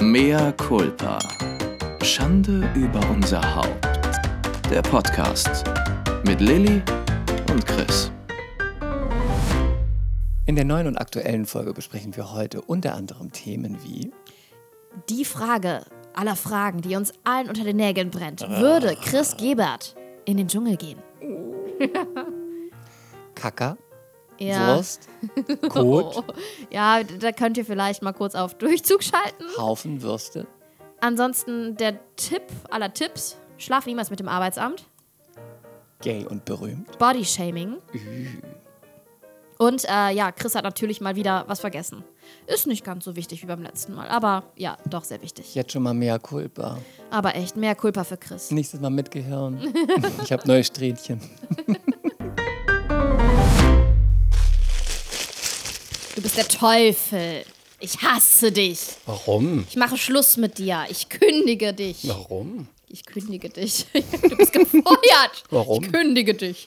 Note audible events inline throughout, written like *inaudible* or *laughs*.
Mea culpa. Schande über unser Haupt. Der Podcast mit Lilly und Chris. In der neuen und aktuellen Folge besprechen wir heute unter anderem Themen wie Die Frage aller Fragen, die uns allen unter den Nägeln brennt. Würde Chris Gebert in den Dschungel gehen? Kacker, Ja. Wurst, *laughs* Kot, Ja, da könnt ihr vielleicht mal kurz auf Durchzug schalten. Haufen Würste, Ansonsten der Tipp aller Tipps: Schlaf niemals mit dem Arbeitsamt. gay und berühmt. Bodyshaming. Und äh, ja, Chris hat natürlich mal wieder was vergessen. Ist nicht ganz so wichtig wie beim letzten Mal, aber ja, doch sehr wichtig. Jetzt schon mal mehr Culpa. Aber echt, mehr Culpa für Chris. Nächstes Mal mit Gehirn. *laughs* Ich habe neue Strähnchen. *laughs* Du bist der Teufel. Ich hasse dich. Warum? Ich mache Schluss mit dir. Ich kündige dich. Warum? Ich kündige dich. *laughs* Du bist gefeuert. Warum? Ich kündige dich.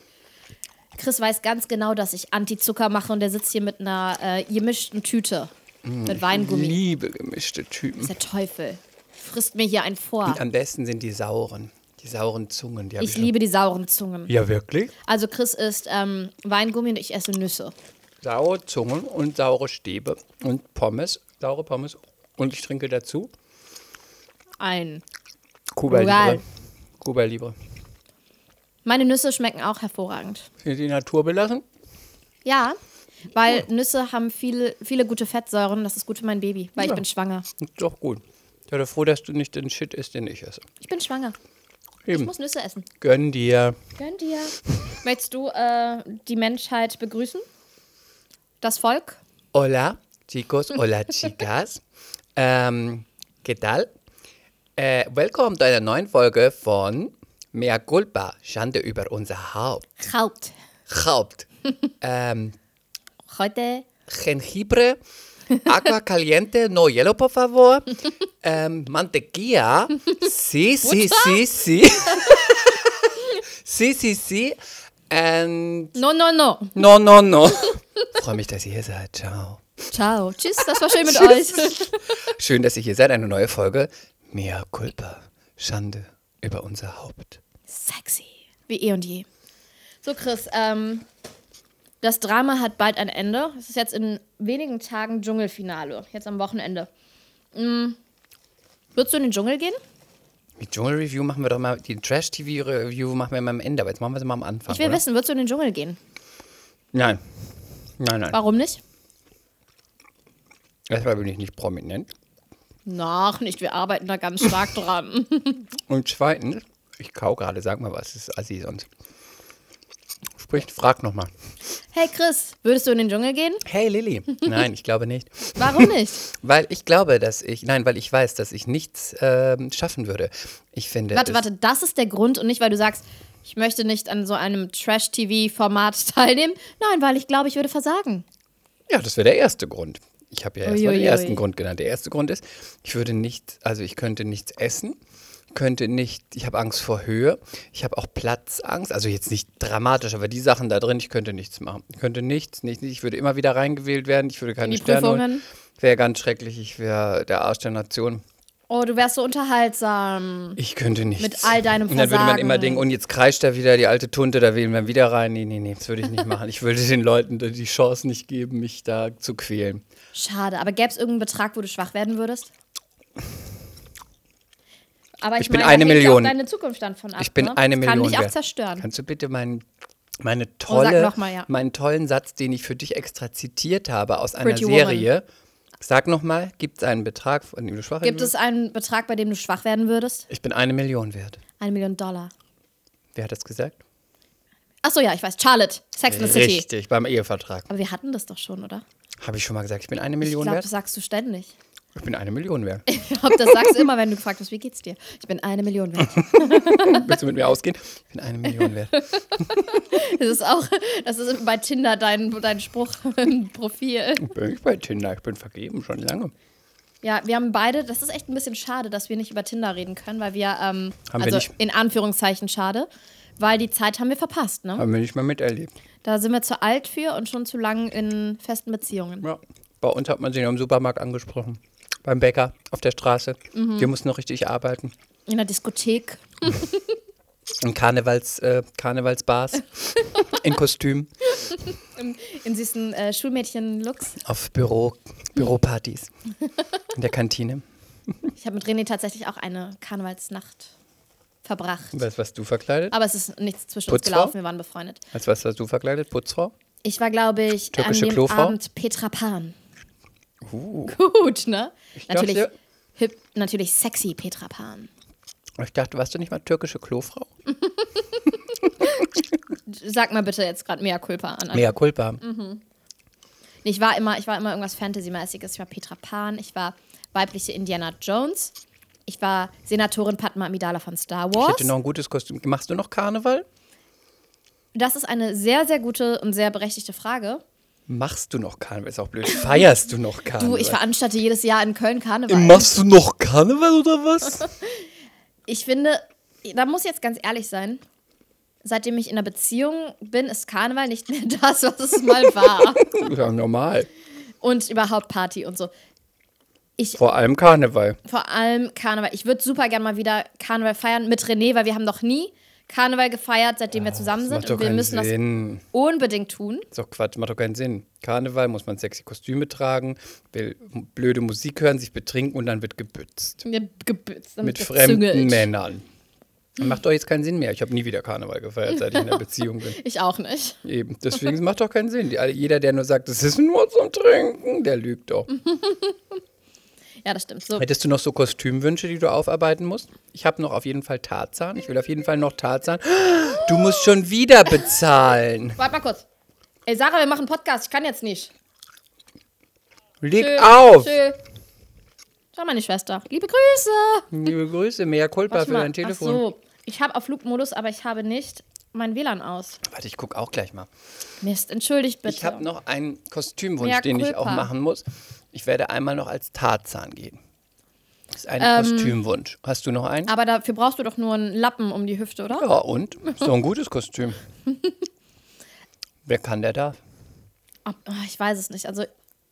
Chris weiß ganz genau, dass ich Anti-Zucker mache und der sitzt hier mit einer äh, gemischten Tüte. mit Weingummi. Liebe gemischte Typen. Das ist der Teufel. Frisst mir hier einen vor. Und am besten sind die sauren. Die sauren Zungen. Die Ich schon- liebe die sauren Zungen. Ja, wirklich? Also Chris isst ähm, Weingummi und ich esse Nüsse. Saure Zungen und saure Stäbe und Pommes, saure Pommes. Und ich trinke dazu Ein. Cuba Rural. Libre. Cuba Libre. Meine Nüsse schmecken auch hervorragend. Sind die Natur belassen? Ja, weil Nüsse haben viele, viele gute Fettsäuren. Das ist gut für mein Baby, weil ich bin schwanger. Ist Doch gut. Ich bin froh, dass du nicht den Shit isst, den ich esse. Ich bin schwanger. Ich Eben. muss Nüsse essen. Gönn dir. Gönn dir. Möchtest du äh, die Menschheit begrüßen? Das Volk? Hola, chicos. Hola, *laughs* chicas. ähm, ¿Qué tal? Äh, willkommen zu einer neuen Folge von Mea Culpa. Schande über unser Haupt. Haupt. Haupt. *laughs* ähm, Heute Jengibre. Agua caliente, no hielo, por favor. Ähm, mantequilla. Sí, *laughs* sí, sí, sí. sí, sí, sí. And No, no, no. no, no, no. Freue mich, dass ihr hier seid. Ciao. Ciao. Tschüss, das war schön mit euch. *laughs* Schön, dass ihr hier seid. Eine neue Folge. Mea culpa. Schande über unser Haupt. Sexy. Wie eh und je. So, Chris, ähm, das Drama hat bald ein Ende. Es ist jetzt in wenigen Tagen Dschungelfinale. Jetzt am Wochenende. Mm. Würdest du in den Dschungel gehen? Die Dschungel-Review machen wir doch mal, die Trash-TV-Review machen wir mal am Ende, aber jetzt machen wir sie mal am Anfang. Ich will oder? wissen, würdest du in den Dschungel gehen? Nein. Nein, nein. Warum nicht? Erstmal bin ich nicht prominent. Nach nicht, wir arbeiten da ganz stark dran. *laughs* Und zweitens, ich kau gerade, sag mal was, ist Assi sonst. Sprich, frag nochmal. Hey Chris, würdest du in den Dschungel gehen? Hey Lilly. Nein, ich glaube nicht. Warum nicht? *laughs* Weil ich glaube, dass ich, nein, weil ich weiß, dass ich nichts ähm, schaffen würde. Ich finde. Warte, warte, das ist der Grund und nicht, weil du sagst, ich möchte nicht an so einem Trash-TV-Format *laughs* teilnehmen. Nein, weil ich glaube, ich würde versagen. Ja, das wäre der erste Grund. Ich habe ja erstmal den ersten Grund genannt. Der erste Grund ist, ich würde nicht, also ich könnte nichts essen, könnte nicht, ich habe Angst vor Höhe, ich habe auch Platzangst, also jetzt nicht dramatisch, aber die Sachen da drin, ich könnte nichts machen. Ich könnte nichts, nicht, ich würde immer wieder reingewählt werden, ich würde keine Sterne holen. Wäre ganz schrecklich, ich wäre der Arsch der Nation. Oh, du wärst so unterhaltsam. Ich könnte nichts. Mit all deinem Und dann würde man Versagen. immer denken, und jetzt kreischt da wieder die alte Tunte, da wählen wir wieder rein. Nee, nee, nee, das würde ich nicht machen. Ich würde den Leuten die Chance nicht geben, mich da zu quälen. Schade, aber gäbe es irgendeinen Betrag, wo du schwach werden würdest? Aber ich, Ich bin meine, eine Million. deine Zukunft dann von ab. Ich bin ne? eine das Kann Million dich auch zerstören. Kannst du bitte meinen, meine sag tolle, noch mal, ja. meinen tollen Satz, den ich für dich extra zitiert habe aus einer Pretty Serie, sag nochmal, gibt es einen Betrag, von dem du schwach Gibt es einen Betrag, bei dem du schwach werden würdest? Ich bin eine Million wert. Eine Million Dollar. Wer hat das gesagt? Achso, ja, ich weiß. Charlotte, Sex in the City. Richtig, beim Ehevertrag. Aber wir hatten das doch schon, oder? Habe ich schon mal gesagt, ich bin eine Ich Million glaube, wert? das sagst du ständig. Ich bin eine Million wert. *laughs* Ich glaube, das sagst du immer, wenn du gefragt wirst, wie geht's dir? Ich bin eine Million wert. *laughs* Willst du mit mir ausgehen? Ich bin eine Million wert. *laughs* Das ist auch, das ist bei Tinder dein, dein Spruch im Profil. Bin ich bei Tinder? Ich bin vergeben, schon lange. Ja, wir haben beide, das ist echt ein bisschen schade, dass wir nicht über Tinder reden können, weil wir, ähm, Haben wir also nicht. in Anführungszeichen schade, weil die Zeit haben wir verpasst, ne? Haben wir nicht mal miterlebt. Da sind wir zu alt für und schon zu lang in festen Beziehungen. Ja. Bei uns hat man sich am Supermarkt angesprochen. Beim Bäcker auf der Straße. Mhm. Wir mussten noch richtig arbeiten. In der Diskothek. *laughs* In Karnevals, äh, Karnevalsbars. *laughs* in Kostüm. In süßen äh, Schulmädchen-Looks. Auf Büro, Büropartys. *laughs* In der Kantine. Ich habe mit René tatsächlich auch eine Karnevalsnacht verbracht. Was warst du verkleidet? Aber es ist nichts zwischen uns Putzfrau? gelaufen, wir waren befreundet. Als was warst du verkleidet? Putzfrau? Ich war, glaube ich, Türkische an dem Klofrau? Abend Petra Pan. Uh. Gut, ne? dachte- Natürlich, hip, natürlich sexy Petra Pan. Ich dachte, warst du nicht mal türkische Klofrau? *laughs* Sag mal bitte jetzt gerade Mea Culpa an. Mea culpa. Nee, Ich war immer, ich war immer irgendwas Fantasy-mäßiges. Ich war Petra Pan, ich war weibliche Indiana Jones, ich war Senatorin Padma Amidala von Star Ich Wars. hätte noch ein gutes Kostüm. Machst du noch Karneval? Das ist eine sehr, sehr gute und sehr berechtigte Frage. Machst du noch Karneval? Ist auch blöd. Feierst du noch Karneval? Du, ich veranstalte jedes Jahr in Köln Karneval. Machst du noch Karneval oder was? *laughs* Ich finde, da muss ich jetzt ganz ehrlich sein. Seitdem ich in einer Beziehung bin, ist Karneval nicht mehr *laughs* das, was es mal war. *laughs* ja, normal. und überhaupt Party und so. Ich, Vor allem Karneval. vor allem Karneval. Ich würde super gerne mal wieder Karneval feiern mit René, weil wir haben noch nie Karneval gefeiert, seitdem wir zusammen sind. Und wir müssen Sinn. das unbedingt tun. Das ist doch Quatsch, macht doch keinen Sinn. Karneval muss man sexy Kostüme tragen, will blöde Musik hören, sich betrinken und dann wird gebützt. Ja, gebützt, Mit fremden. Männern. Das macht doch jetzt keinen Sinn mehr. Ich habe nie wieder Karneval gefeiert, seit ich in einer Beziehung bin. *laughs* Ich auch nicht. Eben. Deswegen es macht doch keinen Sinn. Jeder, der nur sagt, es ist nur zum Trinken, der lügt doch. *laughs* Ja, das stimmt. So, Hättest du noch so Kostümwünsche, die du aufarbeiten musst? Ich habe noch auf jeden Fall Tarzan. Ich will auf jeden Fall noch Tarzan. *gasps* Du musst schon wieder bezahlen. warte mal kurz. Ey, Sarah, wir machen einen Podcast. Ich kann jetzt nicht. Leg Tschö, auf! Tschö. Schau, meine Schwester. Liebe Grüße. Liebe Grüße, mehr Culpa für dein Telefon. Ach so. Ich habe auf Flugmodus, aber ich habe nicht mein WLAN aus. Warte, ich gucke auch gleich mal. Mist, entschuldigt bitte. Ich habe noch einen Kostümwunsch, Mea den ich culpa. auch machen muss. Ich werde einmal noch als Tarzan gehen. Das ist ein Ähm, Kostümwunsch. Hast du noch einen? aber dafür brauchst du doch nur einen Lappen um die Hüfte, oder? Ja, und? Doch ein gutes Kostüm. *laughs* Wer kann, der darf. Ah, Ich weiß es nicht. Also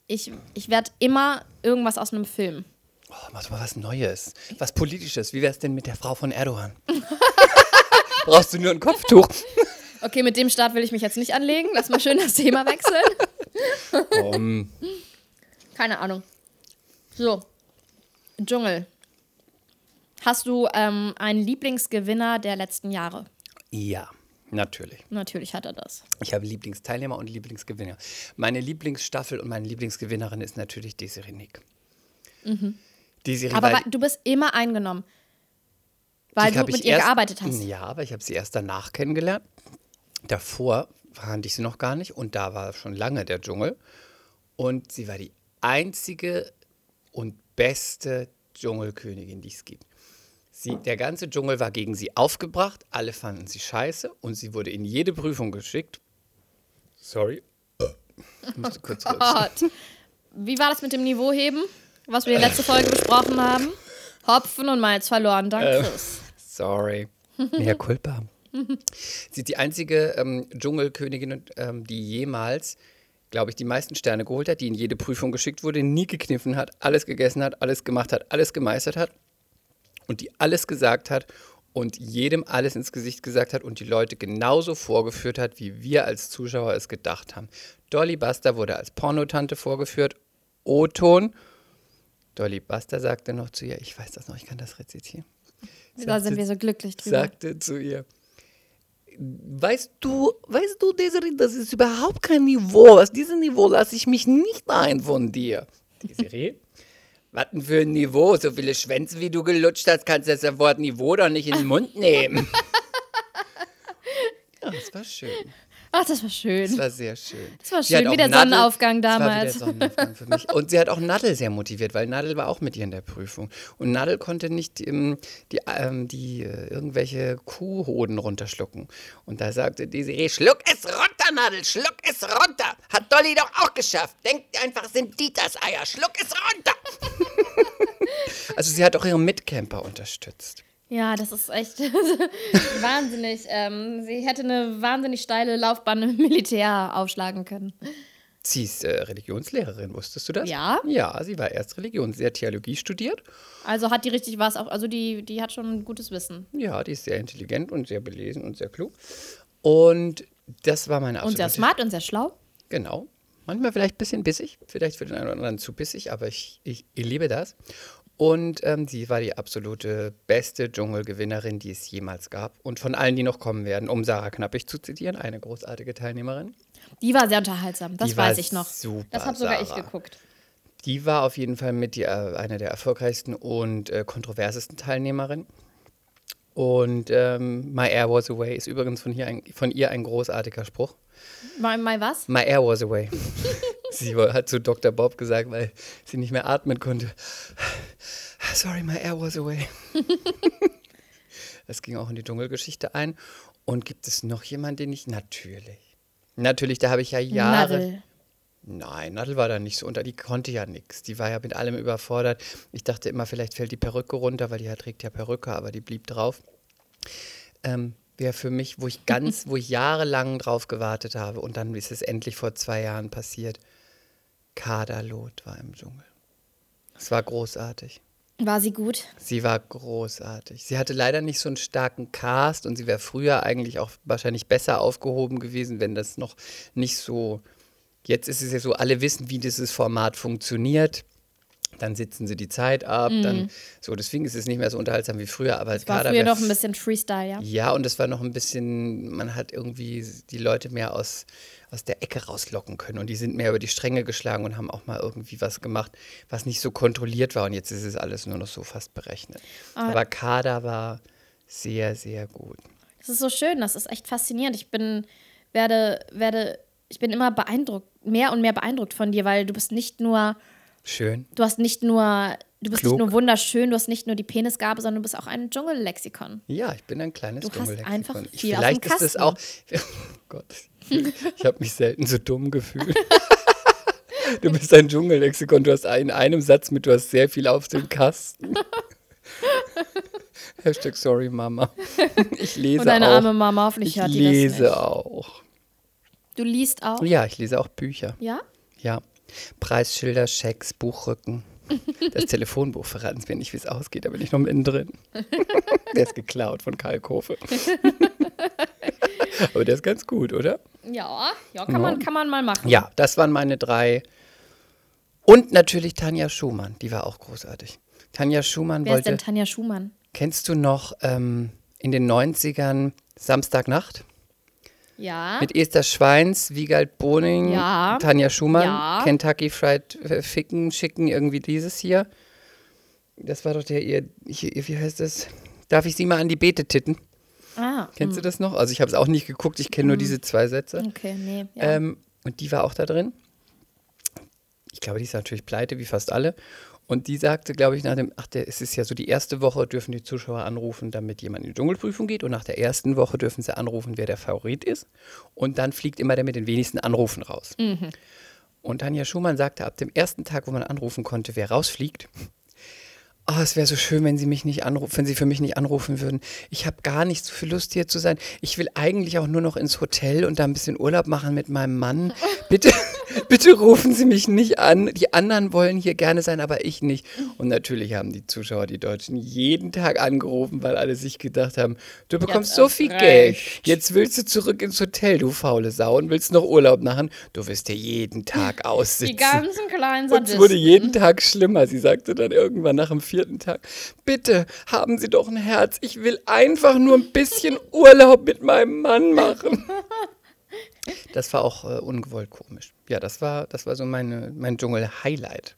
ich, ich werde immer irgendwas aus einem Film. Oh, mach doch mal was Neues. Was Politisches. Wie wär's denn mit der Frau von Erdogan? *laughs* Brauchst du nur ein Kopftuch? Okay, mit dem Start will ich mich jetzt nicht anlegen. Lass mal schön das Thema wechseln. *laughs* Um, Keine Ahnung. So, Dschungel. Hast du ähm, einen Lieblingsgewinner der letzten Jahre? ja, natürlich. Natürlich hat er das. Ich habe Lieblingsteilnehmer und Lieblingsgewinner. Meine Lieblingsstaffel und meine Lieblingsgewinnerin ist natürlich Desiree Nick. Desiree, Mhm. Aber weil- du bist immer eingenommen. Weil du mit ihr erst- gearbeitet hast. Ja, aber ich habe sie erst danach kennengelernt. Davor kannte ich sie noch gar nicht und da war schon lange der Dschungel. Und sie war die einzige und beste Dschungelkönigin, die es gibt. Sie, der ganze Dschungel war gegen sie aufgebracht, alle fanden sie scheiße und sie wurde in jede Prüfung geschickt. Sorry. Ich musste kurz rülpsen. Gott. Wie war das mit dem Niveauheben, was wir in der letzten Folge besprochen haben? Hopfen und Malz verloren, dank Äh. Chris. Sorry. Mehr Culpa. *laughs* Sie ist die einzige ähm, Dschungelkönigin, ähm, die jemals, glaube ich, die meisten Sterne geholt hat, die in jede Prüfung geschickt wurde, nie gekniffen hat, alles gegessen hat, alles gemacht hat, alles gemeistert hat und die alles gesagt hat und jedem alles ins Gesicht gesagt hat und die Leute genauso vorgeführt hat, wie wir als Zuschauer es gedacht haben. Dolly Buster wurde als Pornotante vorgeführt, O-Ton. Dolly Buster sagte noch zu ihr, ich weiß das noch, ich kann das rezitieren Da sind wir so glücklich drüber. sagte zu ihr, weißt du, weißt du, Desiree, das ist überhaupt kein Niveau. Aus diesem Niveau lasse ich mich nicht ein von dir. Desiree? Was denn für ein Niveau? So viele Schwänze, wie du gelutscht hast, kannst du das Wort Niveau doch nicht in den Mund nehmen. *laughs* Ja, das war schön. Ach, das war schön. Das war sehr schön. Das war schön, wie der Nadel- Sonnenaufgang Das war wie damals. der Sonnenaufgang für mich. Und sie hat auch Nadel sehr motiviert, weil Nadel war auch mit ihr in der Prüfung. Und Nadel konnte nicht ähm, die, ähm, die äh, irgendwelche Kuhhoden runterschlucken. Und da sagte Desiree, schluck es runter, Nadel, schluck es runter. Hat Dolly doch auch geschafft. Denkt einfach, es sind Dieters Eier. Schluck es runter. *laughs* also sie hat auch ihre Mitcamper unterstützt. Ja, das ist echt *laughs* wahnsinnig. Ähm, sie hätte eine wahnsinnig steile Laufbahn im Militär aufschlagen können. Sie ist äh, Religionslehrerin, wusstest du das? Ja? Ja, sie war erst Religion. Sie hat Theologie studiert. Also hat die richtig was, auch, also die, die hat schon gutes Wissen. Ja, die ist sehr intelligent und sehr belesen und sehr klug. Und das war meine Und absolute... sehr smart und sehr schlau. Genau. Manchmal vielleicht ein bisschen bissig, vielleicht für den einen oder anderen zu bissig, aber ich, ich, ich liebe das. Und ähm, sie war die absolute beste Dschungelgewinnerin, die es jemals gab. Und von allen, die noch kommen werden, um Sarah Knappig zu zitieren, eine großartige Teilnehmerin. Die war sehr unterhaltsam, das Die weiß ich noch. super, das habe sogar ich Sarah. geguckt. Die war auf jeden Fall mit die, äh, eine der erfolgreichsten und äh, kontroversesten Teilnehmerinnen. Und ähm, My Air Was Away ist übrigens von, hier ein, von ihr ein großartiger Spruch. Mal, mal was? My air was away. *laughs* sie hat zu Dr. Bob gesagt, weil sie nicht mehr atmen konnte. Sorry, my air was away. das ging auch in die Dschungelgeschichte ein. Und gibt es noch jemanden, den ich natürlich. Natürlich, da habe ich ja Jahre. Nadel. Nein, Nadel war da nicht so unter, die konnte ja nichts. Die war ja mit allem überfordert. Ich dachte immer, vielleicht fällt die Perücke runter, weil die hat- trägt ja Perücke, aber die blieb drauf. Ähm, Wäre für mich, wo ich ganz, *laughs* wo ich jahrelang drauf gewartet habe und dann ist es endlich vor zwei Jahren passiert. Kaderlot war im Dschungel. Es war großartig. War sie gut? Sie war großartig. Sie hatte leider nicht so einen starken Cast und sie wäre früher eigentlich auch wahrscheinlich besser aufgehoben gewesen, wenn das noch nicht so. Jetzt ist es ja so, alle wissen, wie dieses Format funktioniert. Dann sitzen sie die Zeit ab, dann so. Deswegen ist es nicht mehr so unterhaltsam wie früher. Aber Mhm. War früher noch ein bisschen Freestyle, ja? ja, und es war noch ein bisschen, man hat irgendwie die Leute mehr aus, aus der Ecke rauslocken können. Und die sind mehr über die Stränge geschlagen und haben auch mal irgendwie was gemacht, was nicht so kontrolliert war. Und jetzt ist es alles nur noch so fast berechnet. Ah. Aber Kader war sehr, sehr gut. Das ist so schön, das ist echt faszinierend. Ich bin, werde, werde, ich bin immer beeindruckt, mehr und mehr beeindruckt von dir, weil du bist nicht nur, Schön. du hast nicht nur, du bist Klug. nicht nur wunderschön, du hast nicht nur die Penisgabe, sondern du bist auch ein Dschungellexikon. Ja, ich bin ein kleines Du hast Dschungellexikon. einfach Ich- viel auf Vielleicht dem ist Kasten. auch. *laughs* Oh Gott, ich habe mich selten so dumm gefühlt. *laughs* Du bist ein Dschungellexikon. Du hast in einem Satz mit, du hast sehr viel auf dem Kasten. *laughs* Hashtag sorry, Mama. Ich lese Und deine auch. arme Mama, hoffentlich ich hört die das lese nicht. auch. Du liest auch? Ja, ich lese auch Bücher. Ja? Ja. Preisschilder, Schecks, Buchrücken. Das Telefonbuch verraten Sie mir nicht, wie es ausgeht, da bin ich noch mittendrin. *laughs* Der ist geklaut von Kalkofe. *laughs* Aber der ist ganz gut, oder? Ja, ja, kann, Man, kann man mal machen. Ja, das waren meine drei. Und natürlich Tanja Schumann, die war auch großartig. Tanja Schumann Wer ist wollte. denn Tanja Schumann? Kennst du noch ähm, in den 90ern Samstagnacht? Ja. Mit Esther Schweins, Wiegald Boning, Ja. Tanja Schumann, Ja. Kentucky Fried äh, Ficken, Schicken, irgendwie dieses hier. Das war doch der, ihr, hier, wie heißt das? Darf ich Sie mal an die Beete titten? ah, Kennst du das noch? Also ich habe es auch nicht geguckt, ich kenne nur diese zwei Sätze. okay, nee. Ja. Ähm, und die war auch da drin. Ich glaube, die ist natürlich pleite, wie fast alle. Und die sagte, glaube ich, nach dem, ach, der, es ist ja so, die erste Woche dürfen die Zuschauer anrufen, damit jemand in die Dschungelprüfung geht. Und nach der ersten Woche dürfen sie anrufen, wer der Favorit ist. Und dann fliegt immer der mit den wenigsten Anrufen raus. Und Tanja Schumann sagte, ab dem ersten Tag, wo man anrufen konnte, wer rausfliegt, Oh, es wäre so schön, wenn Sie mich nicht anrufen, wenn Sie für mich nicht anrufen würden. Ich habe gar nicht so viel Lust hier zu sein. Ich will eigentlich auch nur noch ins Hotel und da ein bisschen Urlaub machen mit meinem Mann. *laughs* Bitte, bitte rufen Sie mich nicht an. Die anderen wollen hier gerne sein, aber ich nicht. Und natürlich haben die Zuschauer, die Deutschen, jeden Tag angerufen, weil alle sich gedacht haben, du bekommst so erst viel recht. Geld. Jetzt willst du zurück ins Hotel, du faule Sau, und willst noch Urlaub machen. Du wirst dir jeden Tag aussitzen. die ganzen kleinen Und es wurde Sadisten. jeden Tag schlimmer. Sie sagte dann irgendwann nach dem vierten Tag, bitte haben Sie doch ein Herz. Ich will einfach nur ein bisschen *laughs* Urlaub mit meinem Mann machen. *laughs* Das war auch äh, ungewollt komisch. Ja, das war, das war so meine, mein Dschungel-Highlight.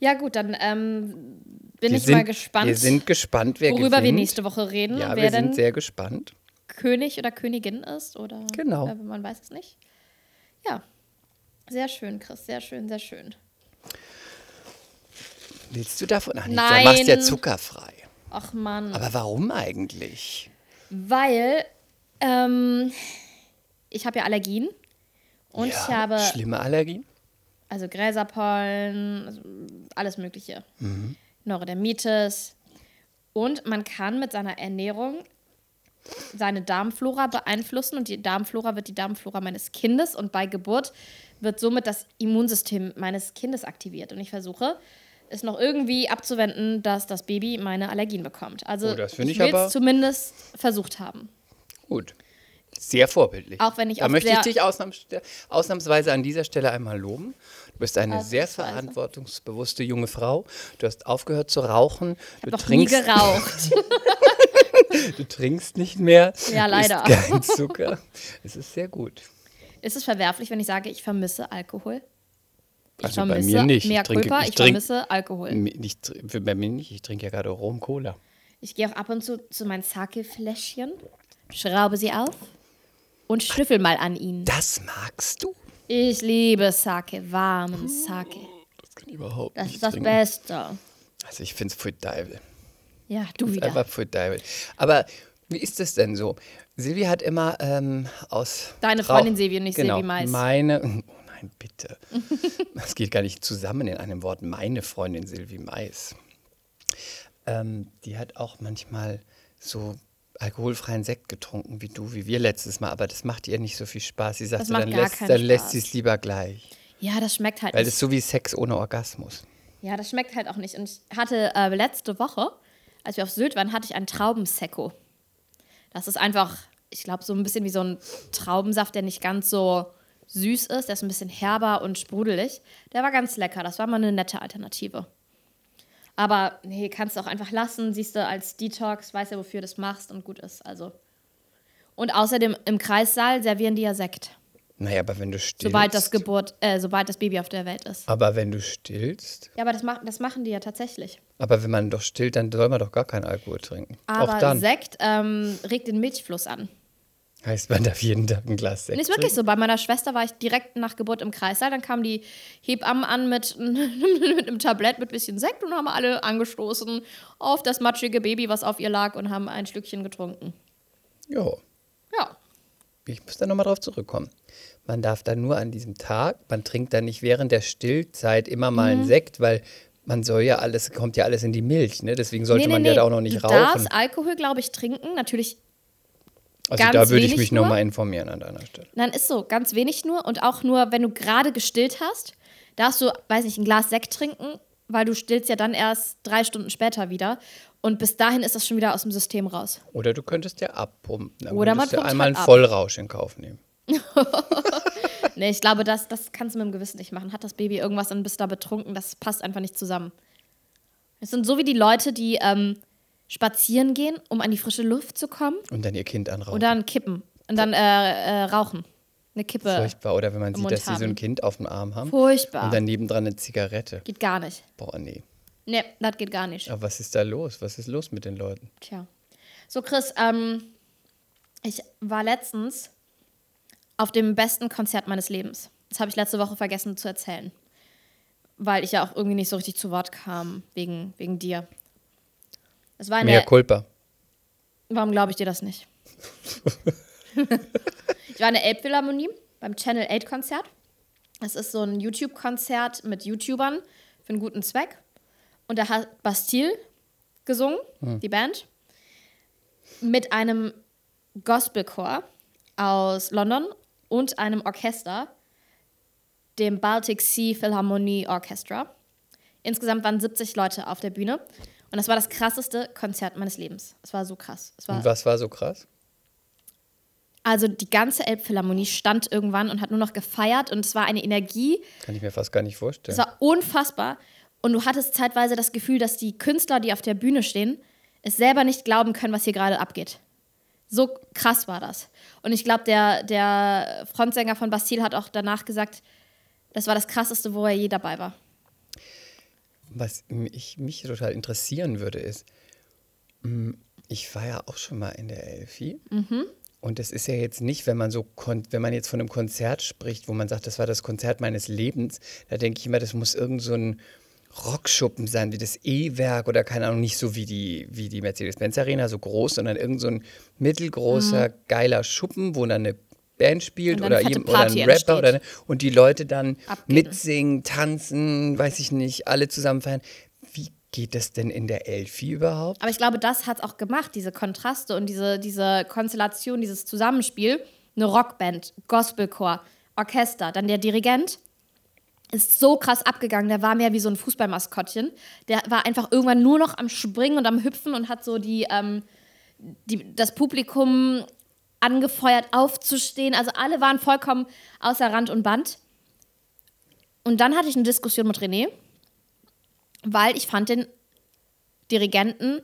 Ja, gut, dann ähm, bin Wir ich sind, mal gespannt, Wir sind gespannt, wer worüber gewinnt. wir nächste Woche reden. Ja, wir sind sehr gespannt. König oder Königin ist. Oder Genau. äh, man weiß es nicht. Ja. Sehr schön, Chris. Sehr schön, sehr schön. Willst du davon? Ach, nicht, du Nein. machst ja zuckerfrei. Ach Mann. Aber warum eigentlich? Weil ähm, ich habe ja Allergien. Und ja, ich habe Schlimme Allergien? also Gräserpollen, also alles Mögliche. Neurodermitis. Und man kann mit seiner Ernährung seine Darmflora beeinflussen und die Darmflora wird die Darmflora meines Kindes und bei Geburt wird somit das Immunsystem meines Kindes aktiviert. Und ich versuche, es noch irgendwie abzuwenden, dass das Baby meine Allergien bekommt. Also Oh, ich ich will es zumindest versucht haben. Gut. Sehr vorbildlich. Auch wenn ich Da möchte ich sehr- dich ausnahms ausnahmsweise an dieser Stelle einmal loben. Du bist eine sehr Ausnahmsweise. verantwortungsbewusste junge Frau. Du hast aufgehört zu rauchen. Du Noch nie trinkst, geraucht. *laughs* du trinkst nicht mehr. Ja, leider. Isst kein Zucker. Es ist sehr gut. Ist es verwerflich, wenn ich sage, ich vermisse Alkohol? Ich Also bei vermisse mir nicht. Ich Mehr trinke- Culpa, ich ich, trink- vermisse Alkohol. Nicht, bei mir nicht. Ich trinke ja gerade Rum Cola. Ich gehe auch ab und zu zu meinen Sake-Fläschchen, schraube sie auf und schnüffel mal an ihnen. Das magst du? Ich liebe Sake, warmen Sake. Das kann ich überhaupt Das nicht ist das trinken. Beste. Also ich finde es für Deivel. Ja, du wieder. Einfach für Deivel. Aber wie ist es denn so? Silvi hat immer ähm, aus. Deine Rauch- Freundin Silvi und nicht genau, Silvi Mais. Meine. *laughs* Oh nein, bitte. *laughs* Das geht gar nicht zusammen in einem Wort. Meine Freundin Silvi Mais. Ähm, die hat auch manchmal so alkoholfreien Sekt getrunken wie du, wie wir letztes Mal, aber das macht ihr nicht so viel Spaß. Sie sagte, macht dann, lässt, dann lässt sie es lieber gleich. Ja, das schmeckt halt Weil nicht. das ist so wie Sex ohne Orgasmus. Ja, das schmeckt halt auch nicht. Und ich hatte äh, letzte Woche, als wir auf Sylt waren, hatte ich einen Traubensekko. Das ist einfach, ich glaube, so ein bisschen wie so ein Traubensaft, der nicht ganz so süß ist. Der ist ein bisschen herber und sprudelig. Der war ganz lecker. Das war mal eine nette Alternative. Aber nee, kannst du auch einfach lassen. Siehst du als Detox, weißt ja, wofür du das machst und gut ist. Also. Und außerdem im Kreissaal servieren die ja Sekt. Naja, aber wenn du stillst. Sobald das Geburt, äh, sobald das Baby auf der Welt ist. aber wenn du stillst. Ja, aber das, mach, das machen die ja tatsächlich. Aber wenn man doch stillt, dann soll man doch gar keinen Alkohol trinken. Aber Auch dann. Sekt ähm, regt den Milchfluss an. Heißt, man darf jeden Tag ein Glas Sekt Und ist wirklich so. Bei meiner Schwester war ich direkt nach Geburt im Kreissaal. Dann kamen die Hebammen an mit, *laughs* mit einem Tablett mit bisschen Sekt und haben alle angestoßen auf das matschige Baby, was auf ihr lag, und haben ein Stückchen getrunken. Jo, Ja. ich muss da nochmal drauf zurückkommen. Man darf dann nur an diesem Tag, man trinkt dann nicht während der Stillzeit immer mal Mhm. einen Sekt, weil man soll ja alles, kommt ja alles in die Milch, ne? Deswegen sollte man ja da auch noch nicht du rauchen. darfst Alkohol, glaube ich, trinken. Natürlich, Also ganz da würde ich mich nochmal informieren an deiner Stelle. dann ist so, ganz wenig nur. Und auch nur, wenn du gerade gestillt hast, darfst du, weiß nicht, ein Glas Sekt trinken, weil du stillst ja dann erst drei Stunden später wieder. Und bis dahin ist das schon wieder aus dem System raus. Oder du könntest ja abpumpen. Dann Oder man pumpt einmal halt einen. Vollrausch in Kauf nehmen. *laughs* Nee, ich glaube, das, das kannst du mit dem Gewissen nicht machen. Hat das Baby irgendwas und bist da betrunken, das passt einfach nicht zusammen. Es sind so wie die Leute, die ähm, spazieren gehen, um an die frische Luft zu kommen Und dann ihr Kind anrauchen. und dann kippen und dann äh, äh, rauchen. Eine Kippe. Furchtbar. Oder wenn man sieht, Mund dass sie so ein haben. Kind auf dem Arm haben. Furchtbar. Und dann nebendran eine Zigarette. geht gar nicht. Boah, nee. Nee, das geht gar nicht. Aber was ist da los? Was ist los mit den Leuten? Tja. So, Chris, ähm, ich war letztens auf dem besten Konzert meines Lebens. Das habe ich letzte Woche vergessen zu erzählen. Weil ich ja auch irgendwie nicht so richtig zu Wort kam, wegen, wegen dir. Es war Mehr eine. Culpa. Warum glaube ich dir das nicht? *laughs* ich war in der Elbphilharmonie beim Channel 8 Konzert. Es ist so ein YouTube-Konzert mit YouTubern für einen guten Zweck. Und da hat Bastille gesungen, die Band, mit einem Gospelchor aus London und einem Orchester, dem Baltic Sea Philharmonie Orchestra. Insgesamt waren 70 Leute auf der Bühne. Und das war das krasseste Konzert meines Lebens. Es war so krass. War Und was war so krass? also die ganze Elbphilharmonie stand irgendwann und hat nur noch gefeiert und es war eine Energie, Kann ich mir fast gar nicht vorstellen. es war unfassbar. Und du hattest zeitweise das Gefühl, dass die Künstler, die auf der Bühne stehen, es selber nicht glauben können, was hier gerade abgeht. So krass war das. Und ich glaube, der, der Frontsänger von Bastille hat auch danach gesagt, das war das Krasseste, wo er je dabei war. Was mich, mich total interessieren würde, ist, ich war ja auch schon mal in der Elfi. Mhm. Und es ist ja jetzt nicht, wenn man so, wenn man jetzt von einem Konzert spricht, wo man sagt, das war das Konzert meines Lebens, da denke ich immer, das muss irgend so ein Rockschuppen sein, wie das E-Werk oder keine Ahnung, nicht so wie die, wie die Mercedes-Benz Arena, so groß, sondern irgend so ein mittelgroßer, geiler Schuppen, wo dann eine Band spielt oder, fette jem- oder ein Rapper oder ne, und die Leute dann Abgehen. mitsingen, tanzen, weiß ich nicht, alle zusammen feiern. Wie Geht das denn in der Elfi überhaupt? Aber ich glaube, das hat es auch gemacht, diese Kontraste und diese, diese Konstellation, dieses Zusammenspiel. Eine Rockband, Gospelchor, Orchester, dann der Dirigent ist so krass abgegangen. Der war mehr wie so ein Fußballmaskottchen. Der war einfach irgendwann nur noch am Springen und am Hüpfen und hat so die, ähm, die, das Publikum angefeuert, aufzustehen. Also alle waren vollkommen außer Rand und Band. Und dann hatte ich eine Diskussion mit René, weil ich fand den Dirigenten,